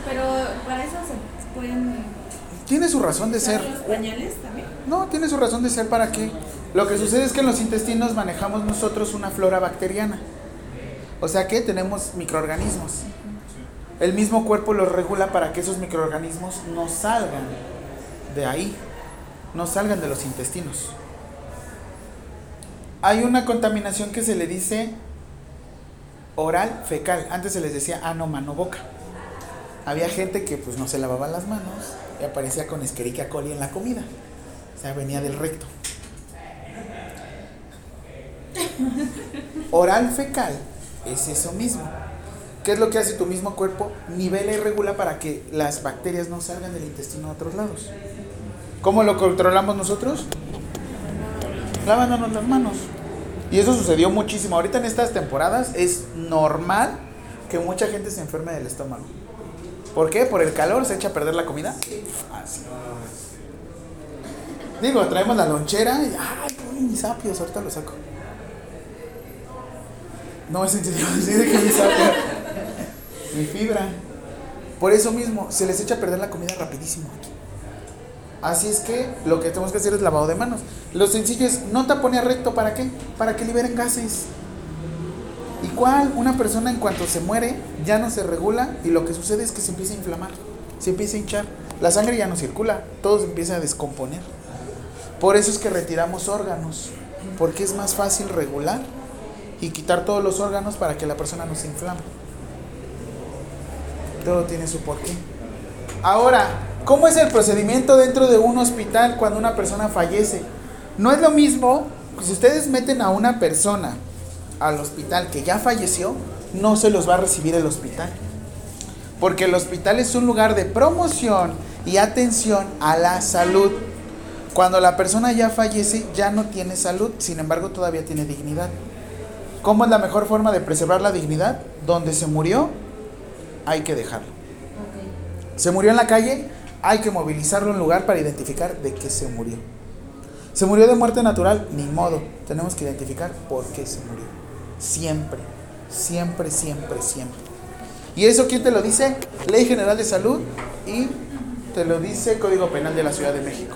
Pero para eso se pueden tiene su razón de ser. los pañales también. No, tiene su razón de ser para qué. Lo que sucede es que en los intestinos manejamos nosotros una flora bacteriana. O sea que tenemos microorganismos. El mismo cuerpo los regula para que esos microorganismos no salgan de ahí, no salgan de los intestinos. Hay una contaminación que se le dice oral fecal. Antes se les decía ano, mano, boca. Había gente que pues no se lavaba las manos y aparecía con Escherichia coli en la comida. O sea, venía del recto. Oral fecal es eso mismo. ¿Qué es lo que hace tu mismo cuerpo? Nivela y regula para que las bacterias no salgan del intestino a otros lados. ¿Cómo lo controlamos nosotros? Lavándonos las manos. Y eso sucedió muchísimo. Ahorita en estas temporadas es normal que mucha gente se enferme del estómago. ¿Por qué? ¿Por el calor se echa a perder la comida? Así. Digo, traemos la lonchera y ¡ay, mis apios! Ahorita lo saco. No, es en *laughs* sí, apios. Mi fibra. Por eso mismo, se les echa a perder la comida rapidísimo aquí. Así es que lo que tenemos que hacer es lavado de manos. Lo sencillo es no tapone recto, ¿para qué? Para que liberen gases. ¿Y cuál? Una persona en cuanto se muere ya no se regula y lo que sucede es que se empieza a inflamar, se empieza a hinchar. La sangre ya no circula, todo se empieza a descomponer. Por eso es que retiramos órganos, porque es más fácil regular y quitar todos los órganos para que la persona no se inflame. Todo tiene su porqué. Ahora, ¿cómo es el procedimiento dentro de un hospital cuando una persona fallece? No es lo mismo, si ustedes meten a una persona al hospital que ya falleció, no se los va a recibir el hospital. Porque el hospital es un lugar de promoción y atención a la salud. Cuando la persona ya fallece, ya no tiene salud, sin embargo todavía tiene dignidad. ¿Cómo es la mejor forma de preservar la dignidad? Donde se murió, hay que dejarlo. Se murió en la calle, hay que movilizarlo en un lugar para identificar de qué se murió. Se murió de muerte natural, ni modo. Tenemos que identificar por qué se murió. Siempre, siempre, siempre, siempre. ¿Y eso quién te lo dice? Ley General de Salud y te lo dice Código Penal de la Ciudad de México.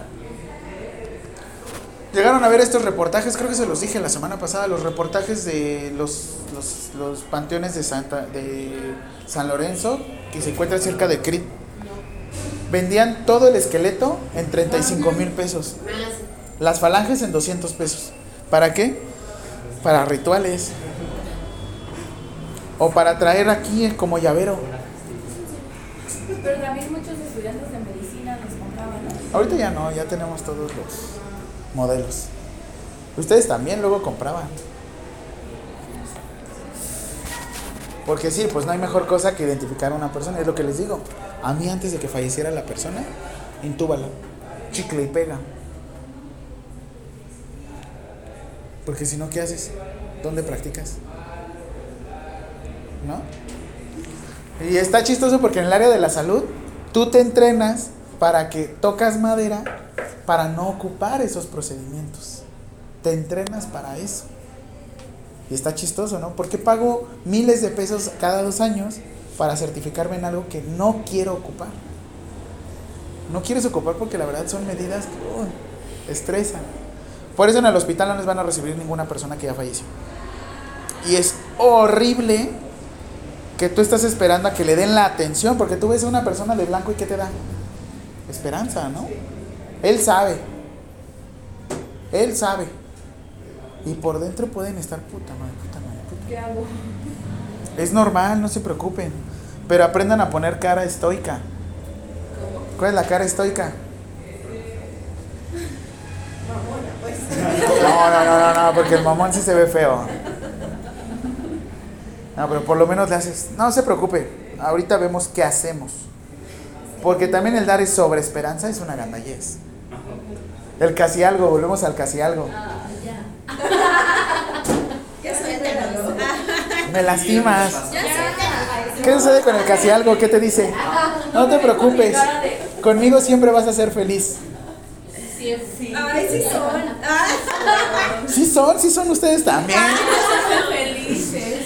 Llegaron a ver estos reportajes, creo que se los dije la semana pasada, los reportajes de los, los, los panteones de, Santa, de San Lorenzo, que se encuentran cerca de Crit. Vendían todo el esqueleto en 35 mil pesos. Las falanges en 200 pesos. ¿Para qué? Para rituales. O para traer aquí como llavero. Pero también muchos estudiantes de medicina los compraban, ¿no? Ahorita ya no, ya tenemos todos los modelos. Ustedes también luego compraban. Porque sí, pues no hay mejor cosa que identificar a una persona, es lo que les digo. A mí antes de que falleciera la persona, intúbala, chicle y pega. Porque si no, ¿qué haces? ¿Dónde practicas? ¿No? Y está chistoso porque en el área de la salud, tú te entrenas para que tocas madera para no ocupar esos procedimientos. Te entrenas para eso. Y está chistoso, ¿no? ¿Por qué pago miles de pesos cada dos años para certificarme en algo que no quiero ocupar? No quieres ocupar porque la verdad son medidas que uh, estresan. Por eso en el hospital no les van a recibir ninguna persona que ya falleció. Y es horrible que tú estás esperando a que le den la atención, porque tú ves a una persona de blanco y ¿qué te da? Esperanza, ¿no? Él sabe. Él sabe. Y por dentro pueden estar puta madre, puta madre, puta ¿Qué hago? Es normal, no se preocupen. Pero aprendan a poner cara estoica. ¿Cuál es la cara estoica? No, no, no, no, no, porque el mamón sí se ve feo. No, pero por lo menos le haces. No se preocupe. Ahorita vemos qué hacemos. Porque también el dar es sobre esperanza, es una gandallez. El casi algo, volvemos al casi algo. Ah, ya. Ya soy de Me lastimas. ¿Qué sucede con el casi algo? ¿Qué te dice? No te preocupes. Conmigo siempre vas a ser feliz. Sí, sí. Ay, sí son. Sí son, sí son ustedes también.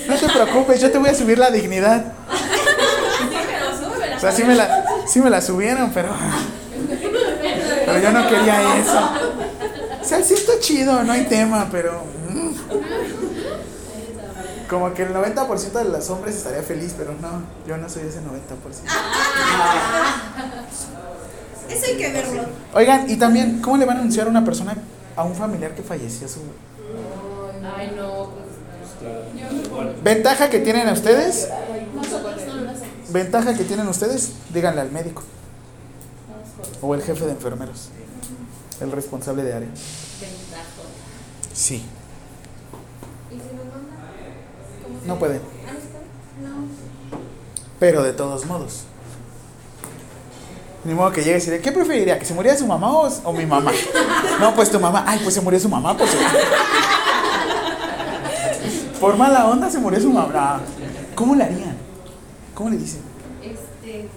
No te preocupes, yo te voy a subir la dignidad. O sea, sí me la, sí me la subieron, pero. Pero yo no quería eso. O sea, sí está chido, no hay tema, pero. mm. Como que el 90% de los hombres estaría feliz, pero no, yo no soy ese 90%. Eso hay que verlo. Oigan, y también, ¿cómo le van a anunciar a una persona, a un familiar que falleció? Su... Ay, no. Ventaja que tienen ustedes, lo hacemos. ventaja que tienen ustedes, díganle al médico. O el jefe de enfermeros. El responsable de área. Sí. ¿Y si nos manda? ¿Cómo se No pueden. ¿Ah. Pero de todos modos. Ni modo que llegue y decir, ¿qué preferiría? ¿Que se muriera su mamá o, o mi mamá? No, pues tu mamá. Ay, pues se murió su mamá, pues. Por mala onda se murió su mamá. ¿Cómo le harían? ¿Cómo le dicen? Este.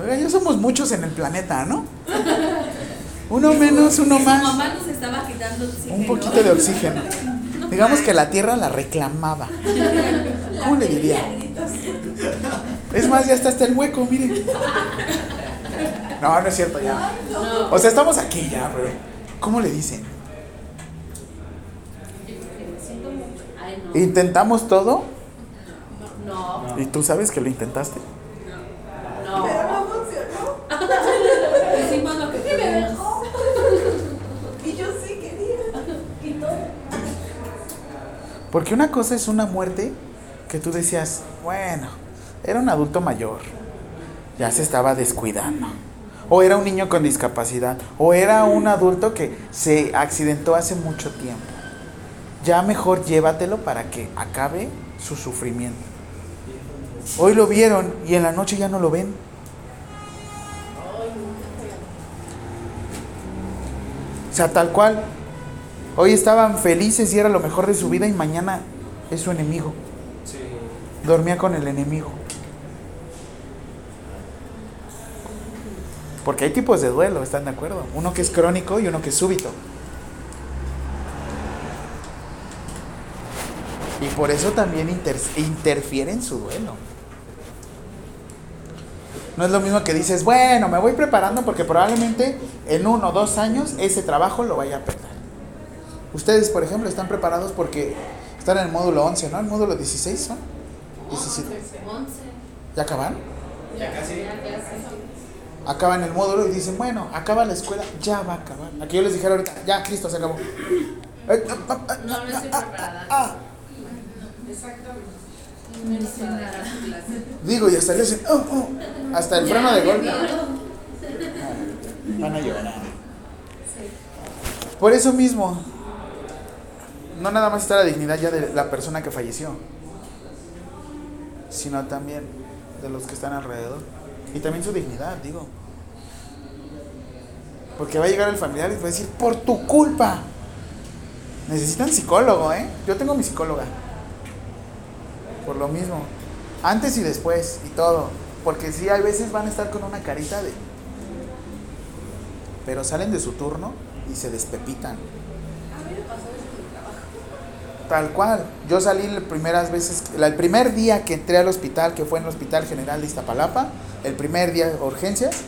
Oiga, ya somos muchos en el planeta, ¿no? Uno menos, uno Su más. mamá nos estaba quitando oxígeno. Un poquito de oxígeno. Digamos que la tierra la reclamaba. ¿Cómo le diría? Es más, ya está hasta el hueco, miren. No, no es cierto, ya. O sea, estamos aquí ya, pero ¿cómo le dicen? ¿Intentamos todo? No. ¿Y tú sabes que lo intentaste? No. Pero no funcionó. Hicimos lo que queríamos. Y yo sí quería. Quitó. Porque una cosa es una muerte que tú decías, bueno, era un adulto mayor, ya se estaba descuidando. O era un niño con discapacidad, o era un adulto que se accidentó hace mucho tiempo. Ya mejor llévatelo para que acabe su sufrimiento. Hoy lo vieron y en la noche ya no lo ven. O sea, tal cual. Hoy estaban felices y era lo mejor de su vida y mañana es su enemigo. Sí. Dormía con el enemigo. Porque hay tipos de duelo, ¿están de acuerdo? Uno que es crónico y uno que es súbito. Y por eso también inter- interfiere en su duelo. No es lo mismo que dices, bueno, me voy preparando porque probablemente en uno o dos años ese trabajo lo vaya a perder. Ustedes, por ejemplo, están preparados porque están en el módulo 11, ¿no? ¿El módulo 16 son? 17. 11. ¿Ya acaban? Ya casi. Acaban el módulo y dicen, bueno, acaba la escuela, ya va a acabar. Aquí yo les dijera ahorita, ya, Cristo, se acabó. Eh, ah, ah, ah, No, no estoy ah, preparada. nada. Digo, y hasta le hacen, oh, oh, hasta el freno de golpe. Van a llorar. Por eso mismo, no nada más está la dignidad ya de la persona que falleció, sino también de los que están alrededor. Y también su dignidad, digo. Porque va a llegar el familiar y va a decir, por tu culpa. Necesitan psicólogo, ¿eh? Yo tengo mi psicóloga. Por lo mismo. Antes y después y todo. Porque sí, hay veces van a estar con una carita de... Pero salen de su turno y se despepitan. Tal cual. Yo salí las primeras veces, el primer día que entré al hospital, que fue en el Hospital General de Iztapalapa, el primer día de urgencias,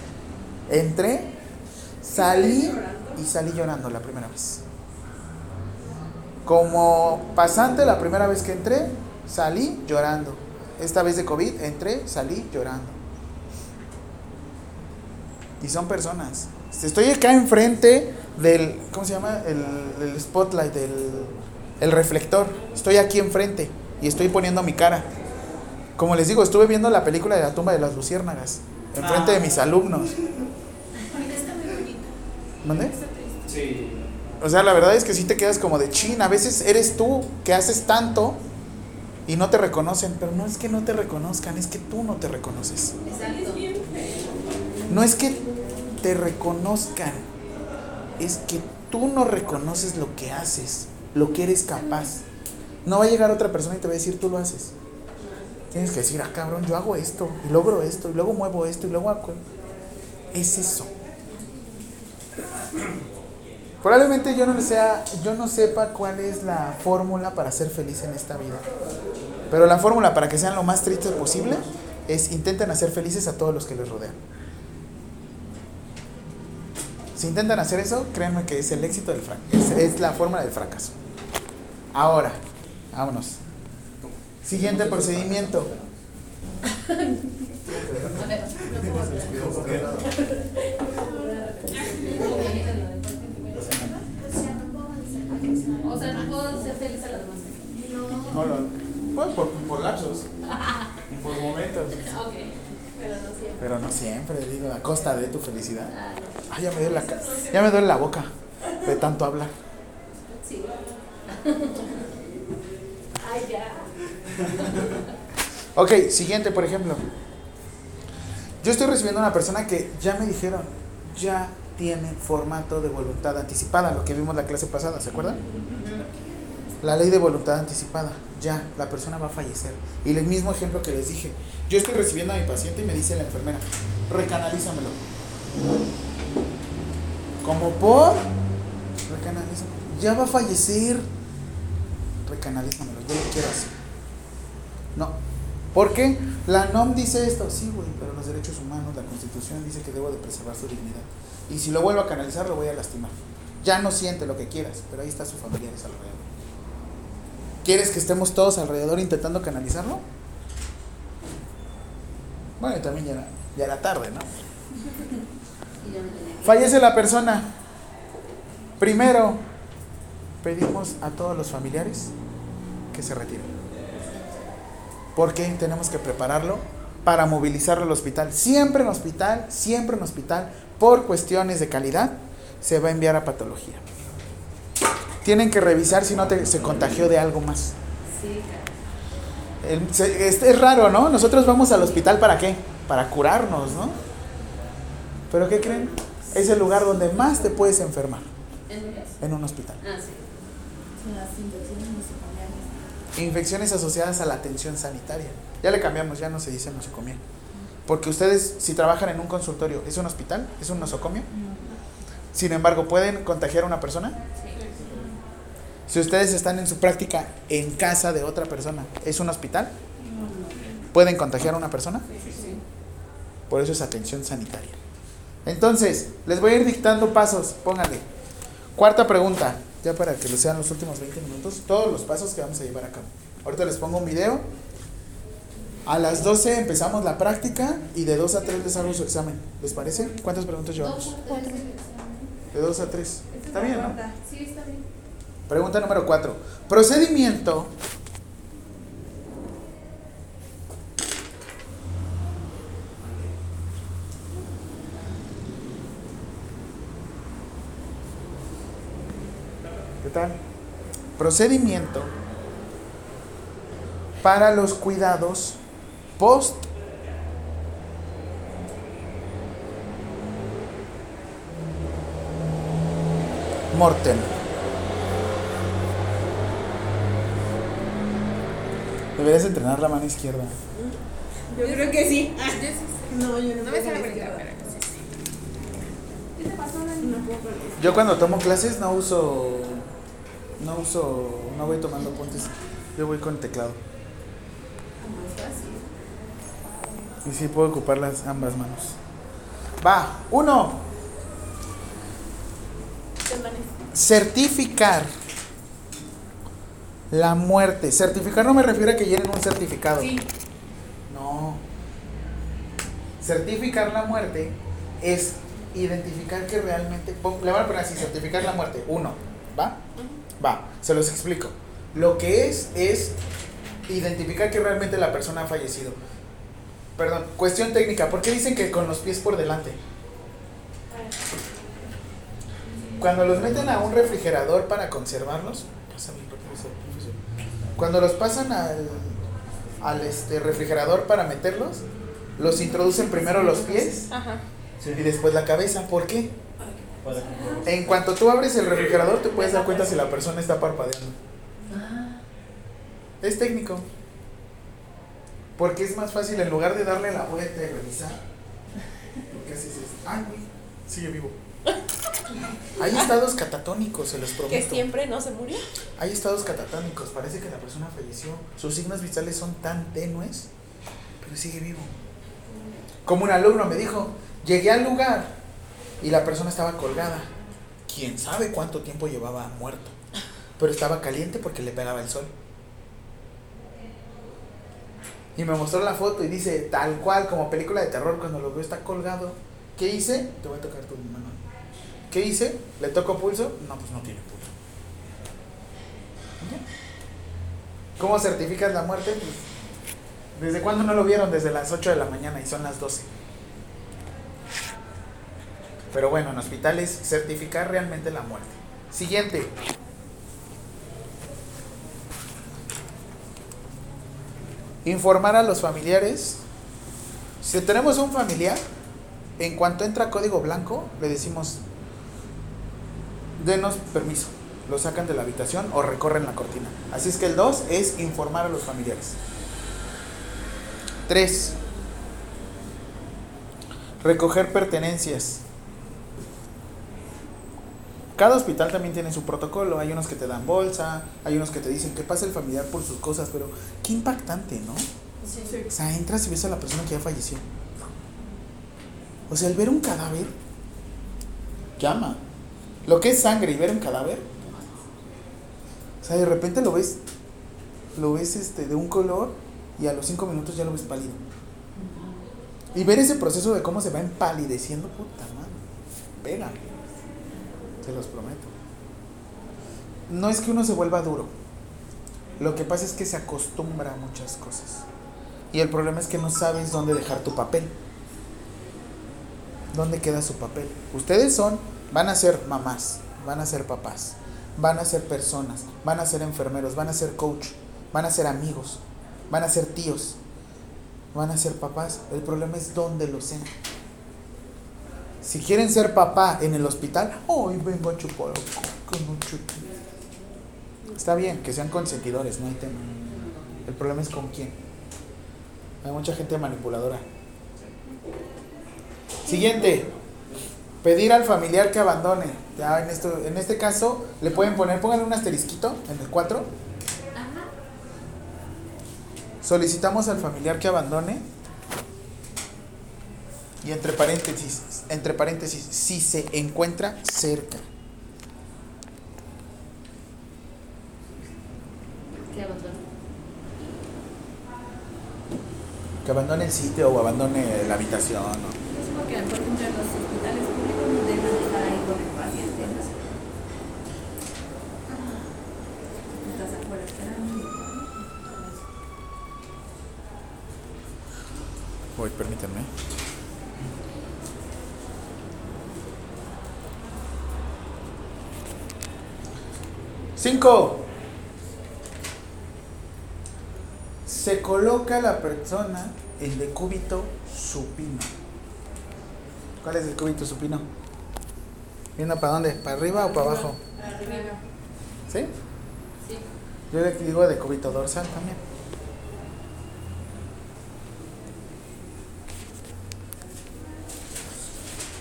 entré, salí y salí llorando la primera vez. Como pasante la primera vez que entré, salí llorando. Esta vez de COVID, entré, salí llorando. Y son personas. Estoy acá enfrente del, ¿cómo se llama? El, el spotlight, del el reflector. Estoy aquí enfrente y estoy poniendo mi cara. Como les digo, estuve viendo la película de la tumba de las luciérnagas, enfrente de mis alumnos. ¿Mande? Sí. O sea, la verdad es que sí te quedas como de chin. A veces eres tú que haces tanto y no te reconocen. Pero no es que no te reconozcan, es que tú no te reconoces. No es que te reconozcan, es que tú no reconoces lo que haces, lo que eres capaz. No va a llegar otra persona y te va a decir, tú lo haces. Tienes que decir, ah, cabrón, yo hago esto, y logro esto, y luego muevo esto, y luego hago. Es eso. Probablemente yo no sea, yo no sepa cuál es la fórmula para ser feliz en esta vida. Pero la fórmula para que sean lo más tristes posible es intenten hacer felices a todos los que les rodean. Si intentan hacer eso, créanme que es el éxito del fracaso. Es la fórmula del fracaso. Ahora, vámonos. Siguiente procedimiento. O sea, no puedo ser feliz a los demás. No, lo- pues por, por lapsos. por momentos. Ok. Pero no siempre. Pero no siempre, digo, a costa de tu felicidad. Ah. Ay, ya me duele la, ya me duele la boca de tanto hablar. Sí. Ok, siguiente, por ejemplo. Yo estoy recibiendo una persona que ya me dijeron, ya tiene formato de voluntad anticipada, lo que vimos la clase pasada, ¿se acuerdan? La ley de voluntad anticipada, ya, la persona va a fallecer. Y el mismo ejemplo que les dije, yo estoy recibiendo a mi paciente y me dice la enfermera, recanalízamelo. Como por, recanalízamelo. Ya va a fallecer, recanalízamelo, yo lo quiero así. No. ¿Por qué? La NOM dice esto, sí, güey, pero los derechos humanos, la Constitución dice que debo de preservar su dignidad. Y si lo vuelvo a canalizar, lo voy a lastimar. Ya no siente lo que quieras, pero ahí está su familiares alrededor. ¿Quieres que estemos todos alrededor intentando canalizarlo? Bueno, también ya era, ya era tarde, ¿no? Fallece la persona. Primero, pedimos a todos los familiares que se retiren. Porque tenemos que prepararlo para movilizarlo al hospital. Siempre en hospital, siempre en hospital, por cuestiones de calidad, se va a enviar a patología. Tienen que revisar si no te- se contagió de algo más. Sí, claro. El- se- es, es raro, ¿no? Nosotros vamos al hospital para qué? Para curarnos, ¿no? Pero ¿qué creen? Es el lugar donde más te puedes enfermar, ¿En un mes? en un hospital. Ah, sí. Las infecciones. Infecciones asociadas a la atención sanitaria. Ya le cambiamos, ya no se dice nosocomial. Porque ustedes, si trabajan en un consultorio, ¿es un hospital? ¿Es un nosocomio? Sin embargo, ¿pueden contagiar a una persona? Si ustedes están en su práctica en casa de otra persona, ¿es un hospital? ¿Pueden contagiar a una persona? Por eso es atención sanitaria. Entonces, les voy a ir dictando pasos, pónganle. Cuarta pregunta, ya para que lo sean los últimos 20 minutos, todos los pasos que vamos a llevar a cabo. Ahorita les pongo un video. A las 12 empezamos la práctica y de 2 a 3 les hago su examen. ¿Les parece? ¿Cuántas preguntas llevamos? De 2 a 3. Está bien, ¿no? Sí, está bien. Pregunta número 4. Procedimiento. ¿Qué tal? Procedimiento para los cuidados post mortem. Deberías entrenar la mano izquierda. Yo creo que sí. Yo sí sé. No, yo no, No me sale izquierda. sí. ¿Qué te pasó, Dani? No puedo. Yo cuando tomo clases no uso, no uso, no voy tomando apuntes. Yo voy con teclado. Es fácil. Y sí puedo ocupar las ambas manos. Va, uno, certificar la muerte. Certificar no me refiero a que llenen un certificado. Sí. No. Certificar la muerte es identificar que realmente. Le voy a poner así: certificar la muerte. Uno. ¿Va? Va. Se los explico. Lo que es es identificar que realmente la persona ha fallecido. Perdón, cuestión técnica. ¿Por qué dicen que con los pies por delante? Cuando los meten a un refrigerador para conservarlos, cuando los pasan al, al este refrigerador para meterlos, los introducen primero los pies Ajá. Y después la cabeza. ¿Por qué? Que- En cuanto tú abres el refrigerador, te puedes dar cuenta si la persona está parpadeando. Es técnico. Porque es más fácil en lugar de darle la vuelta y revisar. Lo que haces es, ay, güey, sigue vivo. Hay estados catatónicos, se los Que prometo. siempre no se murió. Hay estados catatónicos, parece que la persona falleció. Sus signos vitales son tan tenues, pero sigue vivo. Como un alumno me dijo, llegué al lugar y la persona estaba colgada. Quién sabe cuánto tiempo llevaba muerto, pero estaba caliente porque le pegaba el sol. Y me mostró la foto y dice, tal cual, como película de terror, cuando lo veo está colgado. ¿Qué hice? Te voy a tocar tu mano. ¿Qué hice? ¿Le toco pulso? No, pues no tiene pulso. ¿Cómo certificas la muerte? Pues, ¿Desde cuándo no lo vieron? Desde las 8 de la mañana y son las 12. Pero bueno, en hospitales, certificar realmente la muerte. Siguiente. Informar a los familiares. Si tenemos un familiar, en cuanto entra código blanco, le decimos, denos permiso. Lo sacan de la habitación o recorren la cortina. Así es que el 2 es informar a los familiares. 3. Recoger pertenencias. Cada hospital también tiene su protocolo. Hay unos que te dan bolsa, hay unos que te dicen que pase el familiar por sus cosas, pero qué impactante, ¿no? Sí. O sea, entras y ves a la persona que ya falleció. O sea, el ver un cadáver llama. Lo que es sangre y ver un cadáver. O sea, de repente lo ves, lo ves este, de un color y a los cinco minutos ya lo ves pálido. Y ver ese proceso de cómo se va empalideciendo, puta madre. Pega. Se los prometo. No es que uno se vuelva duro. Lo que pasa es que se acostumbra a muchas cosas. Y el problema es que no sabes dónde dejar tu papel. ¿Dónde queda su papel? Ustedes son, van a ser mamás, van a ser papás, van a ser personas, van a ser enfermeros, van a ser coach, van a ser amigos, van a ser tíos, van a ser papás. El problema es dónde lo sean. Si quieren ser papá en el hospital, hoy vengo a chupar con un chupito. Está bien, que sean consentidores, no hay tema. El problema es con quién. Hay mucha gente manipuladora. Siguiente. Pedir al familiar que abandone. Ya en, esto, en este caso le pueden poner, pónganle un asterisquito en el 4. Solicitamos al familiar que abandone. Y entre paréntesis, entre paréntesis, si se encuentra cerca. que abandonó. Que abandone el sitio o abandone la habitación. ¿no? Porque por ejemplo en los hospitales públicos no deben estar ahí con el paciente. ¿no? Estás afuera esperando. Uy, permítanme. Cinco. Se coloca la persona en decúbito supino. ¿Cuál es el decúbito supino? ¿Viendo para dónde? ¿Para arriba o para abajo? ¿Sí? Sí. Yo le digo decúbito dorsal también.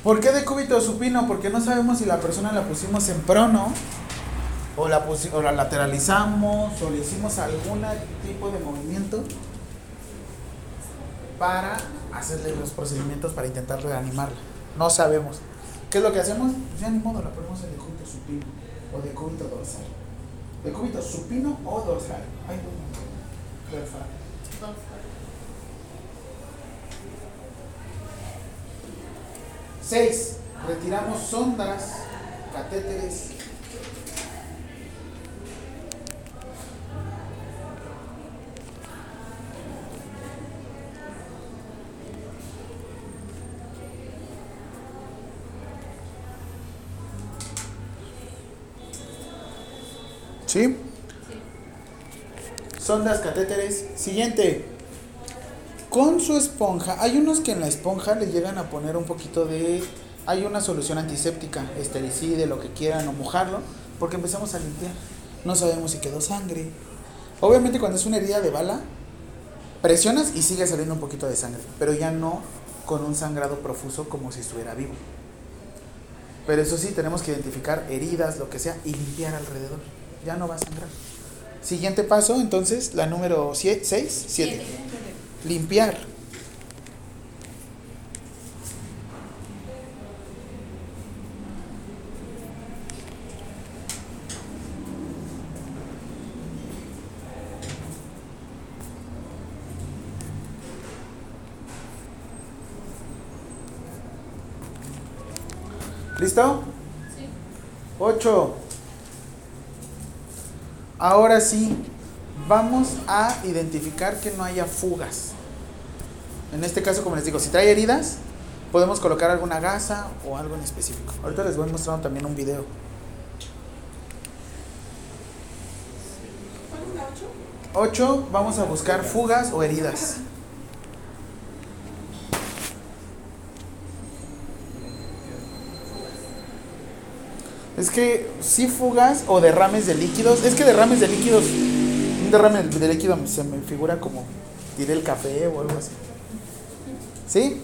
¿Por qué decúbito supino? Porque no sabemos si la persona la pusimos en prono o la, o la lateralizamos o le hicimos algún tipo de movimiento para hacerle los procedimientos para intentar reanimarla. No sabemos. ¿Qué es lo que hacemos? Pues ya ni modo, la ponemos en decúbito supino o decúbito dorsal. Decúbito supino o dorsal. Ay. Dorsal. Seis, retiramos sondas, catéteres. Sondas, catéteres. Siguiente. con su esponja, hay unos que en la esponja le llegan a poner un poquito de, hay una solución antiséptica, estericide, lo que quieran, o mojarlo, porque empezamos a limpiar. No sabemos si quedó sangre. Obviamente cuando es una herida de bala, presionas y sigue saliendo un poquito de sangre, pero ya no con un sangrado profuso como si estuviera vivo. Pero eso sí, tenemos que identificar heridas, lo que sea, y limpiar alrededor. Ya no va a sangrar. Siguiente paso, entonces, la número 6, 7. Limpiar. ¿Listo? Sí. 8. Ahora sí, vamos a identificar que no haya fugas. En este caso, como les digo, si trae heridas, podemos colocar alguna gasa o algo en específico. Ahorita les voy mostrando también un video. ¿Cuál es la 8? 8, vamos a buscar fugas o heridas. Es que sí fugas o derrames de líquidos. Es que derrames de líquidos, un derrame de líquido se me figura como tiré el café o algo así. ¿Sí?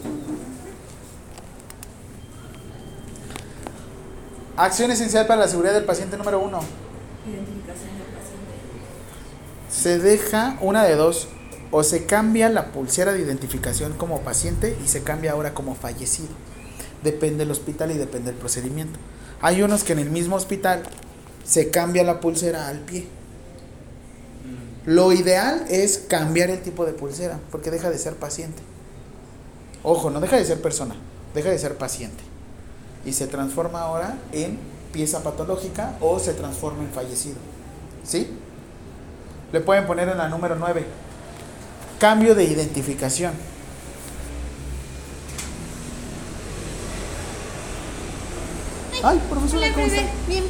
Acción esencial para la seguridad del paciente número uno. Identificación del paciente. Se deja una de dos. O se cambia la pulsera de identificación como paciente y se cambia ahora como fallecido. Depende del hospital y depende del procedimiento. Hay unos que en el mismo hospital se cambia la pulsera al pie. Lo ideal es cambiar el tipo de pulsera porque deja de ser paciente. Ojo, no deja de ser persona, deja de ser paciente. Y se transforma ahora en pieza patológica o se transforma en fallecido. ¿Sí? Le pueden poner en la número 9. Cambio de identificación. Ay, profesora, Hola, ¿cómo está? Bien.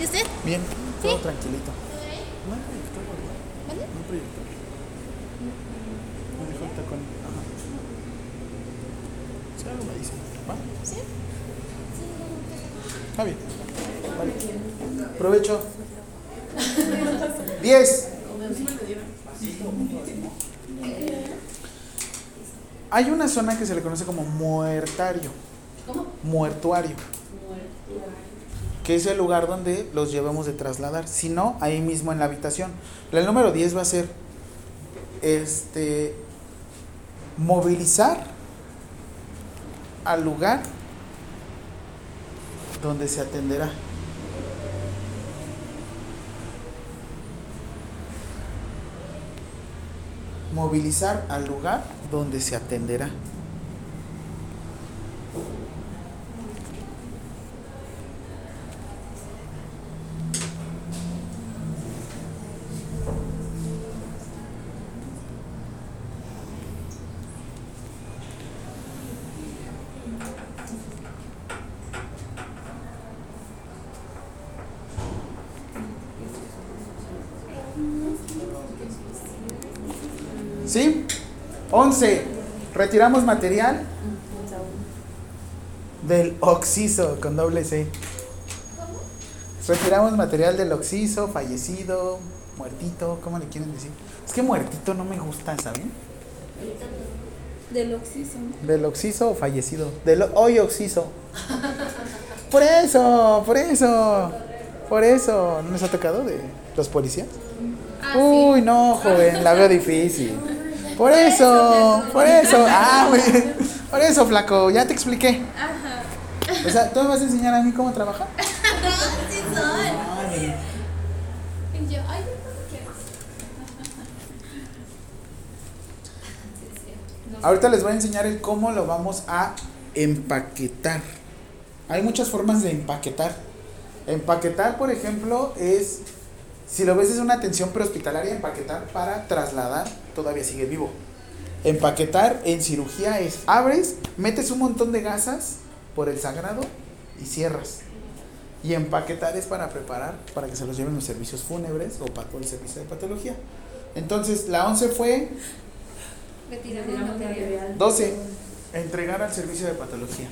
¿Y usted? Bien, todo tranquilito. No hay proyector, ¿verdad? ¿Vale? No hay proyector. Me dijo ahorita con. Ajá. Si algo me dice. ¿Va? ¿Sí? Está bien. Vale. Provecho. 10. Hay una zona que se le conoce como muertario. ¿Cómo? Muertuario. Muerto. Que es el lugar donde los llevamos de trasladar. Si no, ahí mismo en la habitación. El número 10 va a ser este movilizar al lugar donde se atenderá. Movilizar al lugar donde se atenderá. ¿Sí? 11. Retiramos material del oxiso con doble C. Retiramos material del oxiso, fallecido, muertito, ¿cómo le quieren decir? Es que muertito no me gusta, ¿saben? Del oxiso. Del oxiso o fallecido. Del hoy oxiso. Por eso, por eso. Por eso. ¿No les ha tocado de los policías? Ah, Uy, no, joven, la veo difícil. Por eso, por eso. *laughs* Ah, muy bien. Por eso, flaco, ya te expliqué. Ajá. O sea, ¿tú me vas a enseñar a mí cómo trabajar? *laughs* Sí, soy. Ay, Y yo. *laughs* Ahorita les voy a enseñar el cómo lo vamos a empaquetar. Hay muchas formas de empaquetar. Empaquetar, por ejemplo, es, si lo ves es una atención prehospitalaria, empaquetar para trasladar, todavía sigue vivo. Empaquetar en cirugía es, abres, metes un montón de gasas por el sagrado y cierras. Y empaquetar es para preparar, para que se los lleven los servicios fúnebres o para el servicio de patología. Entonces, la 11 fue material. 12. Entregar al servicio de patología.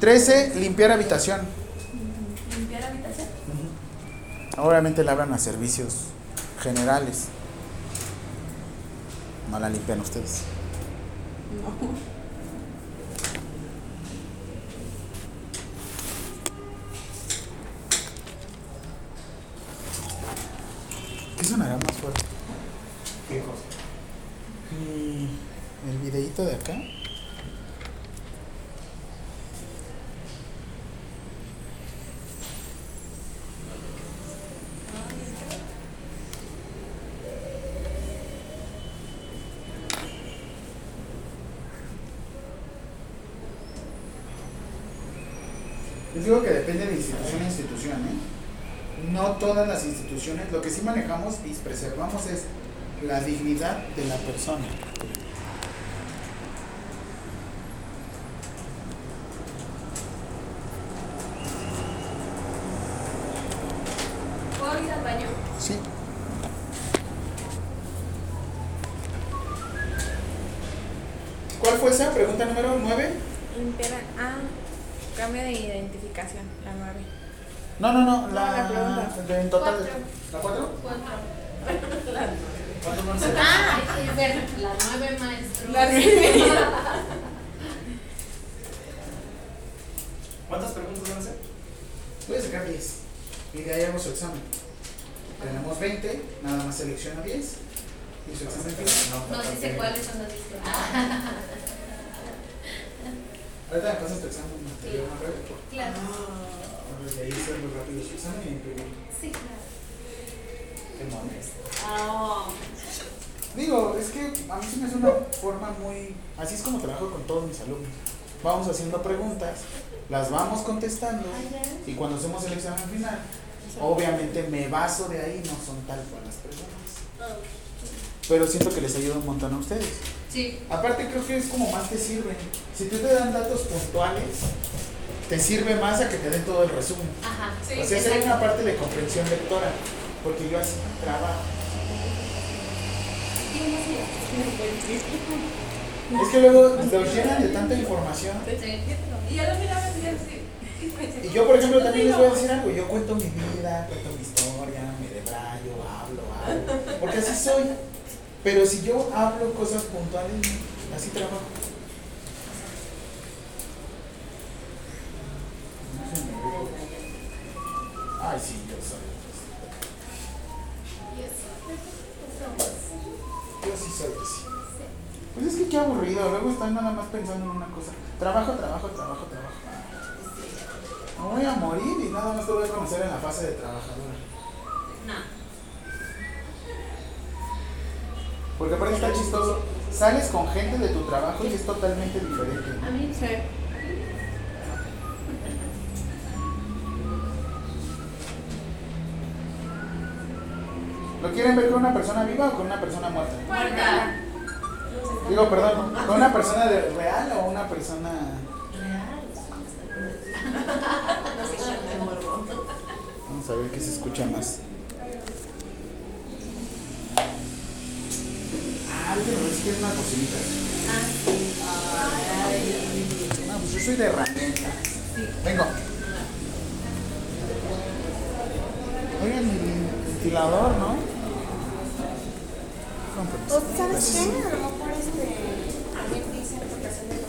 13. Limpiar habitación. Limpiar habitación. Obviamente le hablan a servicios generales. No la limpian ustedes. ¿Qué sonará más fuerte? ¿Qué cosa? Mm, ¿El videíto de acá? Les digo que depende de institución a institución, ¿eh? No las instituciones, lo que sí manejamos y preservamos es la dignidad de la persona. ¿Puedo ir al baño? Sí. ¿Cuál fue esa? Pregunta número 9. Limpiar. Ah, cambio de identificación, la 9. No, no, no, No, la, la pregunta. de- en total. Cuatro. ¿La 4? Cuatro. ¿Cuántos van a ser? Ah, es ver, la nueve maestro. ¿Cuántas preguntas van a hacer? Voy a sacar 10. Y de ahí hago su examen. Tenemos 20, nada más selecciono 10. Y su examen final. No dice cuáles son las listas. Ahorita me pasas tu examen anterior, ¿no, Rebe? Claro. Ahora de ahí hacer muy rápido su examen y imprimir. Sí, claro. Qué mames. Ah, Digo, es que a mí se me hace una forma muy... Así es como trabajo con todos mis alumnos. Vamos haciendo preguntas, las vamos contestando y cuando hacemos el examen final, obviamente me baso de ahí, no son tal cual las preguntas. Pero siento que les ayuda un montón a ustedes. Sí. Aparte creo que es como más te sirve. Si tú te dan datos puntuales, te sirve más a que te den todo el resumen. Ajá. o sea, esa es una parte de comprensión lectora, porque yo así trabajo. Es que luego los llenan de tanta información. Y ya lo. Y yo, por ejemplo, también les voy a decir algo. Yo cuento mi vida, cuento mi historia, me debrayo, hablo, hablo. Porque así soy. Pero si yo hablo cosas puntuales, así trabajo. Ay, sí, yo soy. Yo sí soy así. Pues es que qué aburrido. Luego están nada más pensando en una cosa. Trabajo, trabajo, trabajo, trabajo. Me voy a morir y nada más te voy a conocer en la fase de trabajadora. No. Porque aparte está chistoso. Sales con gente de tu trabajo y es totalmente diferente. A mí Sí. ¿Lo quieren ver con una persona viva o con una persona muerta? Muerta. Digo, perdón, ¿con una persona real o una persona.? Vamos a ver qué se escucha más. Ah, déjenme ver si quieren una cocinita. No, pues yo soy de herramienta. Vengo. Oigan, mi ventilador, ¿no? Con permiso. ¿O sabes qué? A lo mejor este. También dice aplicación de los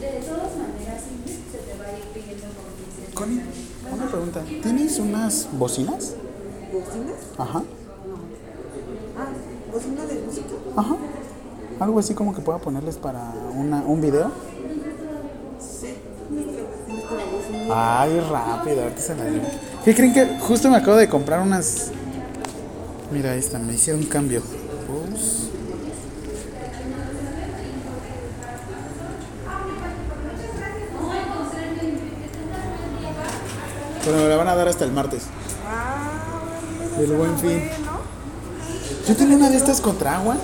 De todas maneras, se te va a ir pidiendo Connie, una pregunta. ¿Tienes unas bocinas? ¿Bocinas? Ajá. Ah, ¿bocina de música? Ajá. Algo así como que pueda ponerles para una, un video. Ay, rápido, ahorita se me dio. ¿Qué creen que? Justo me acabo de comprar unas. Mira, ahí está, me hicieron un cambio. Ups. Pero me la van a dar hasta el martes. Ah, Del buen fin. Yo tenía una de estas contra agua.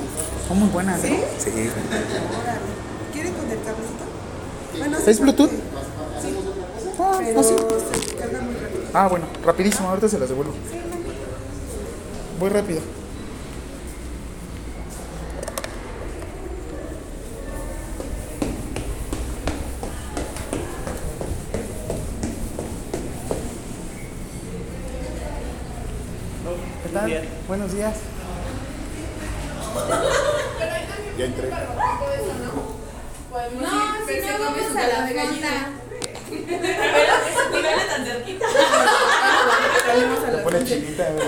Son muy buenas, ¿eh? ¿Sí? ¿no? Sí. ¿Quieren conectar ¿Es Bluetooth? Sí, Ah, pero así. se carga muy rápido. Ah, bueno, rapidísimo, ahorita se las devuelvo. Voy rápido. ¿Qué tal? Bien. Buenos días. Ya entré. No, si no vamos a la chinita. güey.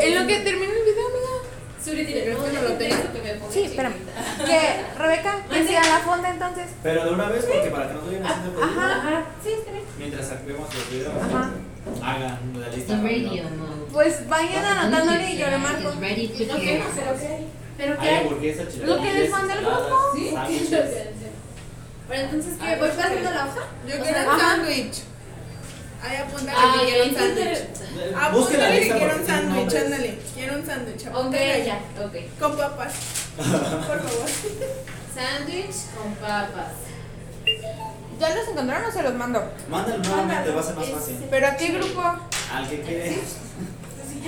En lo que termine el video, amiga. Suri tiene que no lo. Sí, espérame. Que, Rebeca, que siga la fonda entonces. Pero de una vez, porque para que no vayan haciendo pedido, Ajá. Sí, está bien. mientras vemos los videos, Ajá. hagan la lista. Radio mode. Pues vayan anotándole y yo le marco. is ready to pair. ¿Pero qué Hay hay? hamburguesas, Lo que les mandé el grupo. sándwiches. Pero entonces, ¿qué? ¿Voy pasando la hoja? Yo quiero un sándwich. Ahí apunta Ah, que quiero un ¿en qué sándwich. Apúntale que quiero un sándwich, ándale. Quiero un sándwich. Ok, ya, ok. Con papas. Por favor. *laughs* Sándwich con papas. ¿Ya los encontraron o se los mando? Mándalo nuevamente, va a ser más fácil. ¿Pero a qué grupo? Al que quede. *laughs*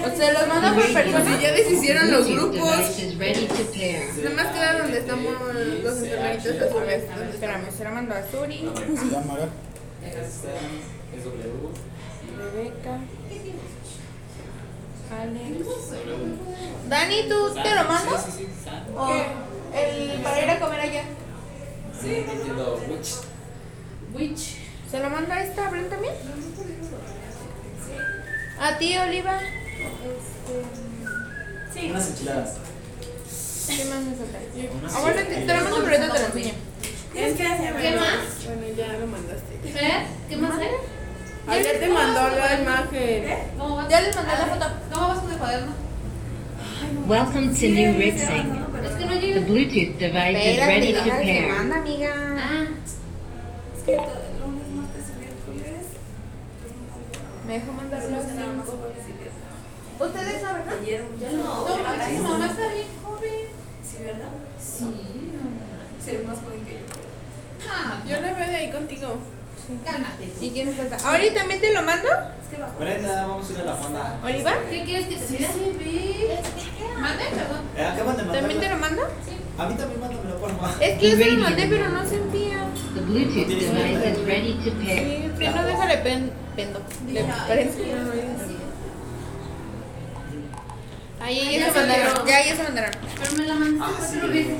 ¿O se los mando por Pues persona? si ya deshicieron los grupos. Nada más queda donde estamos los enfermeritos azules. ¿Dónde Espérame, se lo mando a Suri, ¿Cómo se llama? A ver. Es W. Rebeca, Alex. Dani, ¿tú te lo mando? Sí, sí, sí. ¿O el para ir a comer allá? Sí, entiendo. Which. Which? ¿Se lo mando a esta, Bren también? ¿A ti, Oliva? Unas enchiladas. ¿Qué más me falta? Unas Ah, bueno, te, ahorita te lo enseño. ¿Qué ¿Qué más? Bueno, ya lo mandaste. Fer, ¿qué más? Ayer te mandó la imagen. ¿Cómo vas? Ya les mandé la foto. ¿Cómo vas con el cuaderno? Welcome to New Rixing. Es que no The. Bluetooth device is ready to deja que se pair. manda, amiga. Ah, Me dejó mandarlo así. ¿Ustedes no, verdad? no. Tu mamá está bien joven. Ah, Yo la veo de ahí contigo. cálmate. ¿Y quién me falta? ¿Ahorita también te lo mando? Brenda, vamos a ir a la fonda. ¿Oliva? ¿Qué quieres que te diga? Mande, perdón. Eh, ¿También te lo mando? A mí también mándamelo, por favor. Es que yo se lo mandé, pero no se envía. The Bluetooth device is ready to pair. Sí, que no déjale pen, pendo. Le prendo. Ahí ya, se mandaron. Ya, ya se mandaron. Pero me la mandaste Ah, sí. cuatro veces.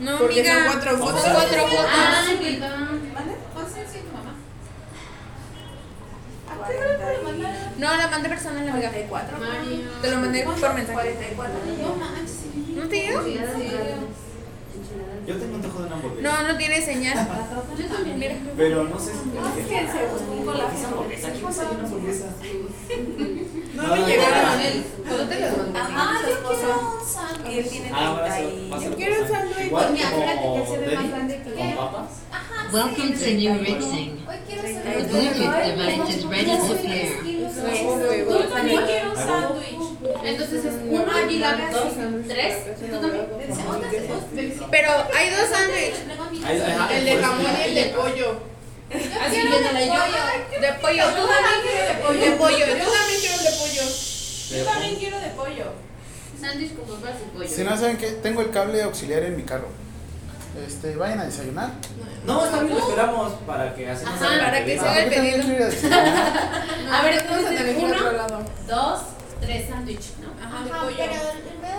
No, Porque amiga. son cuatro fotos. Son cuatro fotos. Ah, perdón. ¿Cuántos años tiene tu mamá? ¿A qué no le puedo mandar? No, la mandé personal, amiga. Mario. Te lo mandé por mensaje. No manches. sí. ¿No te llegó? Sí, sí. Yo tengo antojo de una hamburguesa. No, no tiene señal. Yo también. Mira. Pero no sé si. ¿Qué es hamburguesa? ¿Quién sabe una hamburguesa? No me llegaron. ¿Tú te los mandé? Ah, yo quiero un sándwich. Ah, va a ser. va a ser Yo quiero un sándwich. Igual Mira, espérate, que él se ve más grande que yo. papas. Welcome to New Rixing. Hoy quiero The sándwich. Bluetooth device is ready to pair. Yo también quiero un sándwich. Entonces es uno allí la ves. Tres. ¿Tú también? Dos. Pero hay dos sándwiches. Ajá, El de pues, jamón y el de pollo. Así yo. De pollo. Tú también quieres de pollo. De pollo. Yo también quiero de pollo. Yo también quiero de pollo. Sándwich con papas y pollo. Si no saben que tengo el cable auxiliar en mi carro. Este, vayan a desayunar. No, bien, lo esperamos para que Ajá, para pedido. se haga el Yo también pedido. quiero ir a *laughs* ver, entonces uno, dos, tres sándwich, ¿no? Ajá, de pollo. pero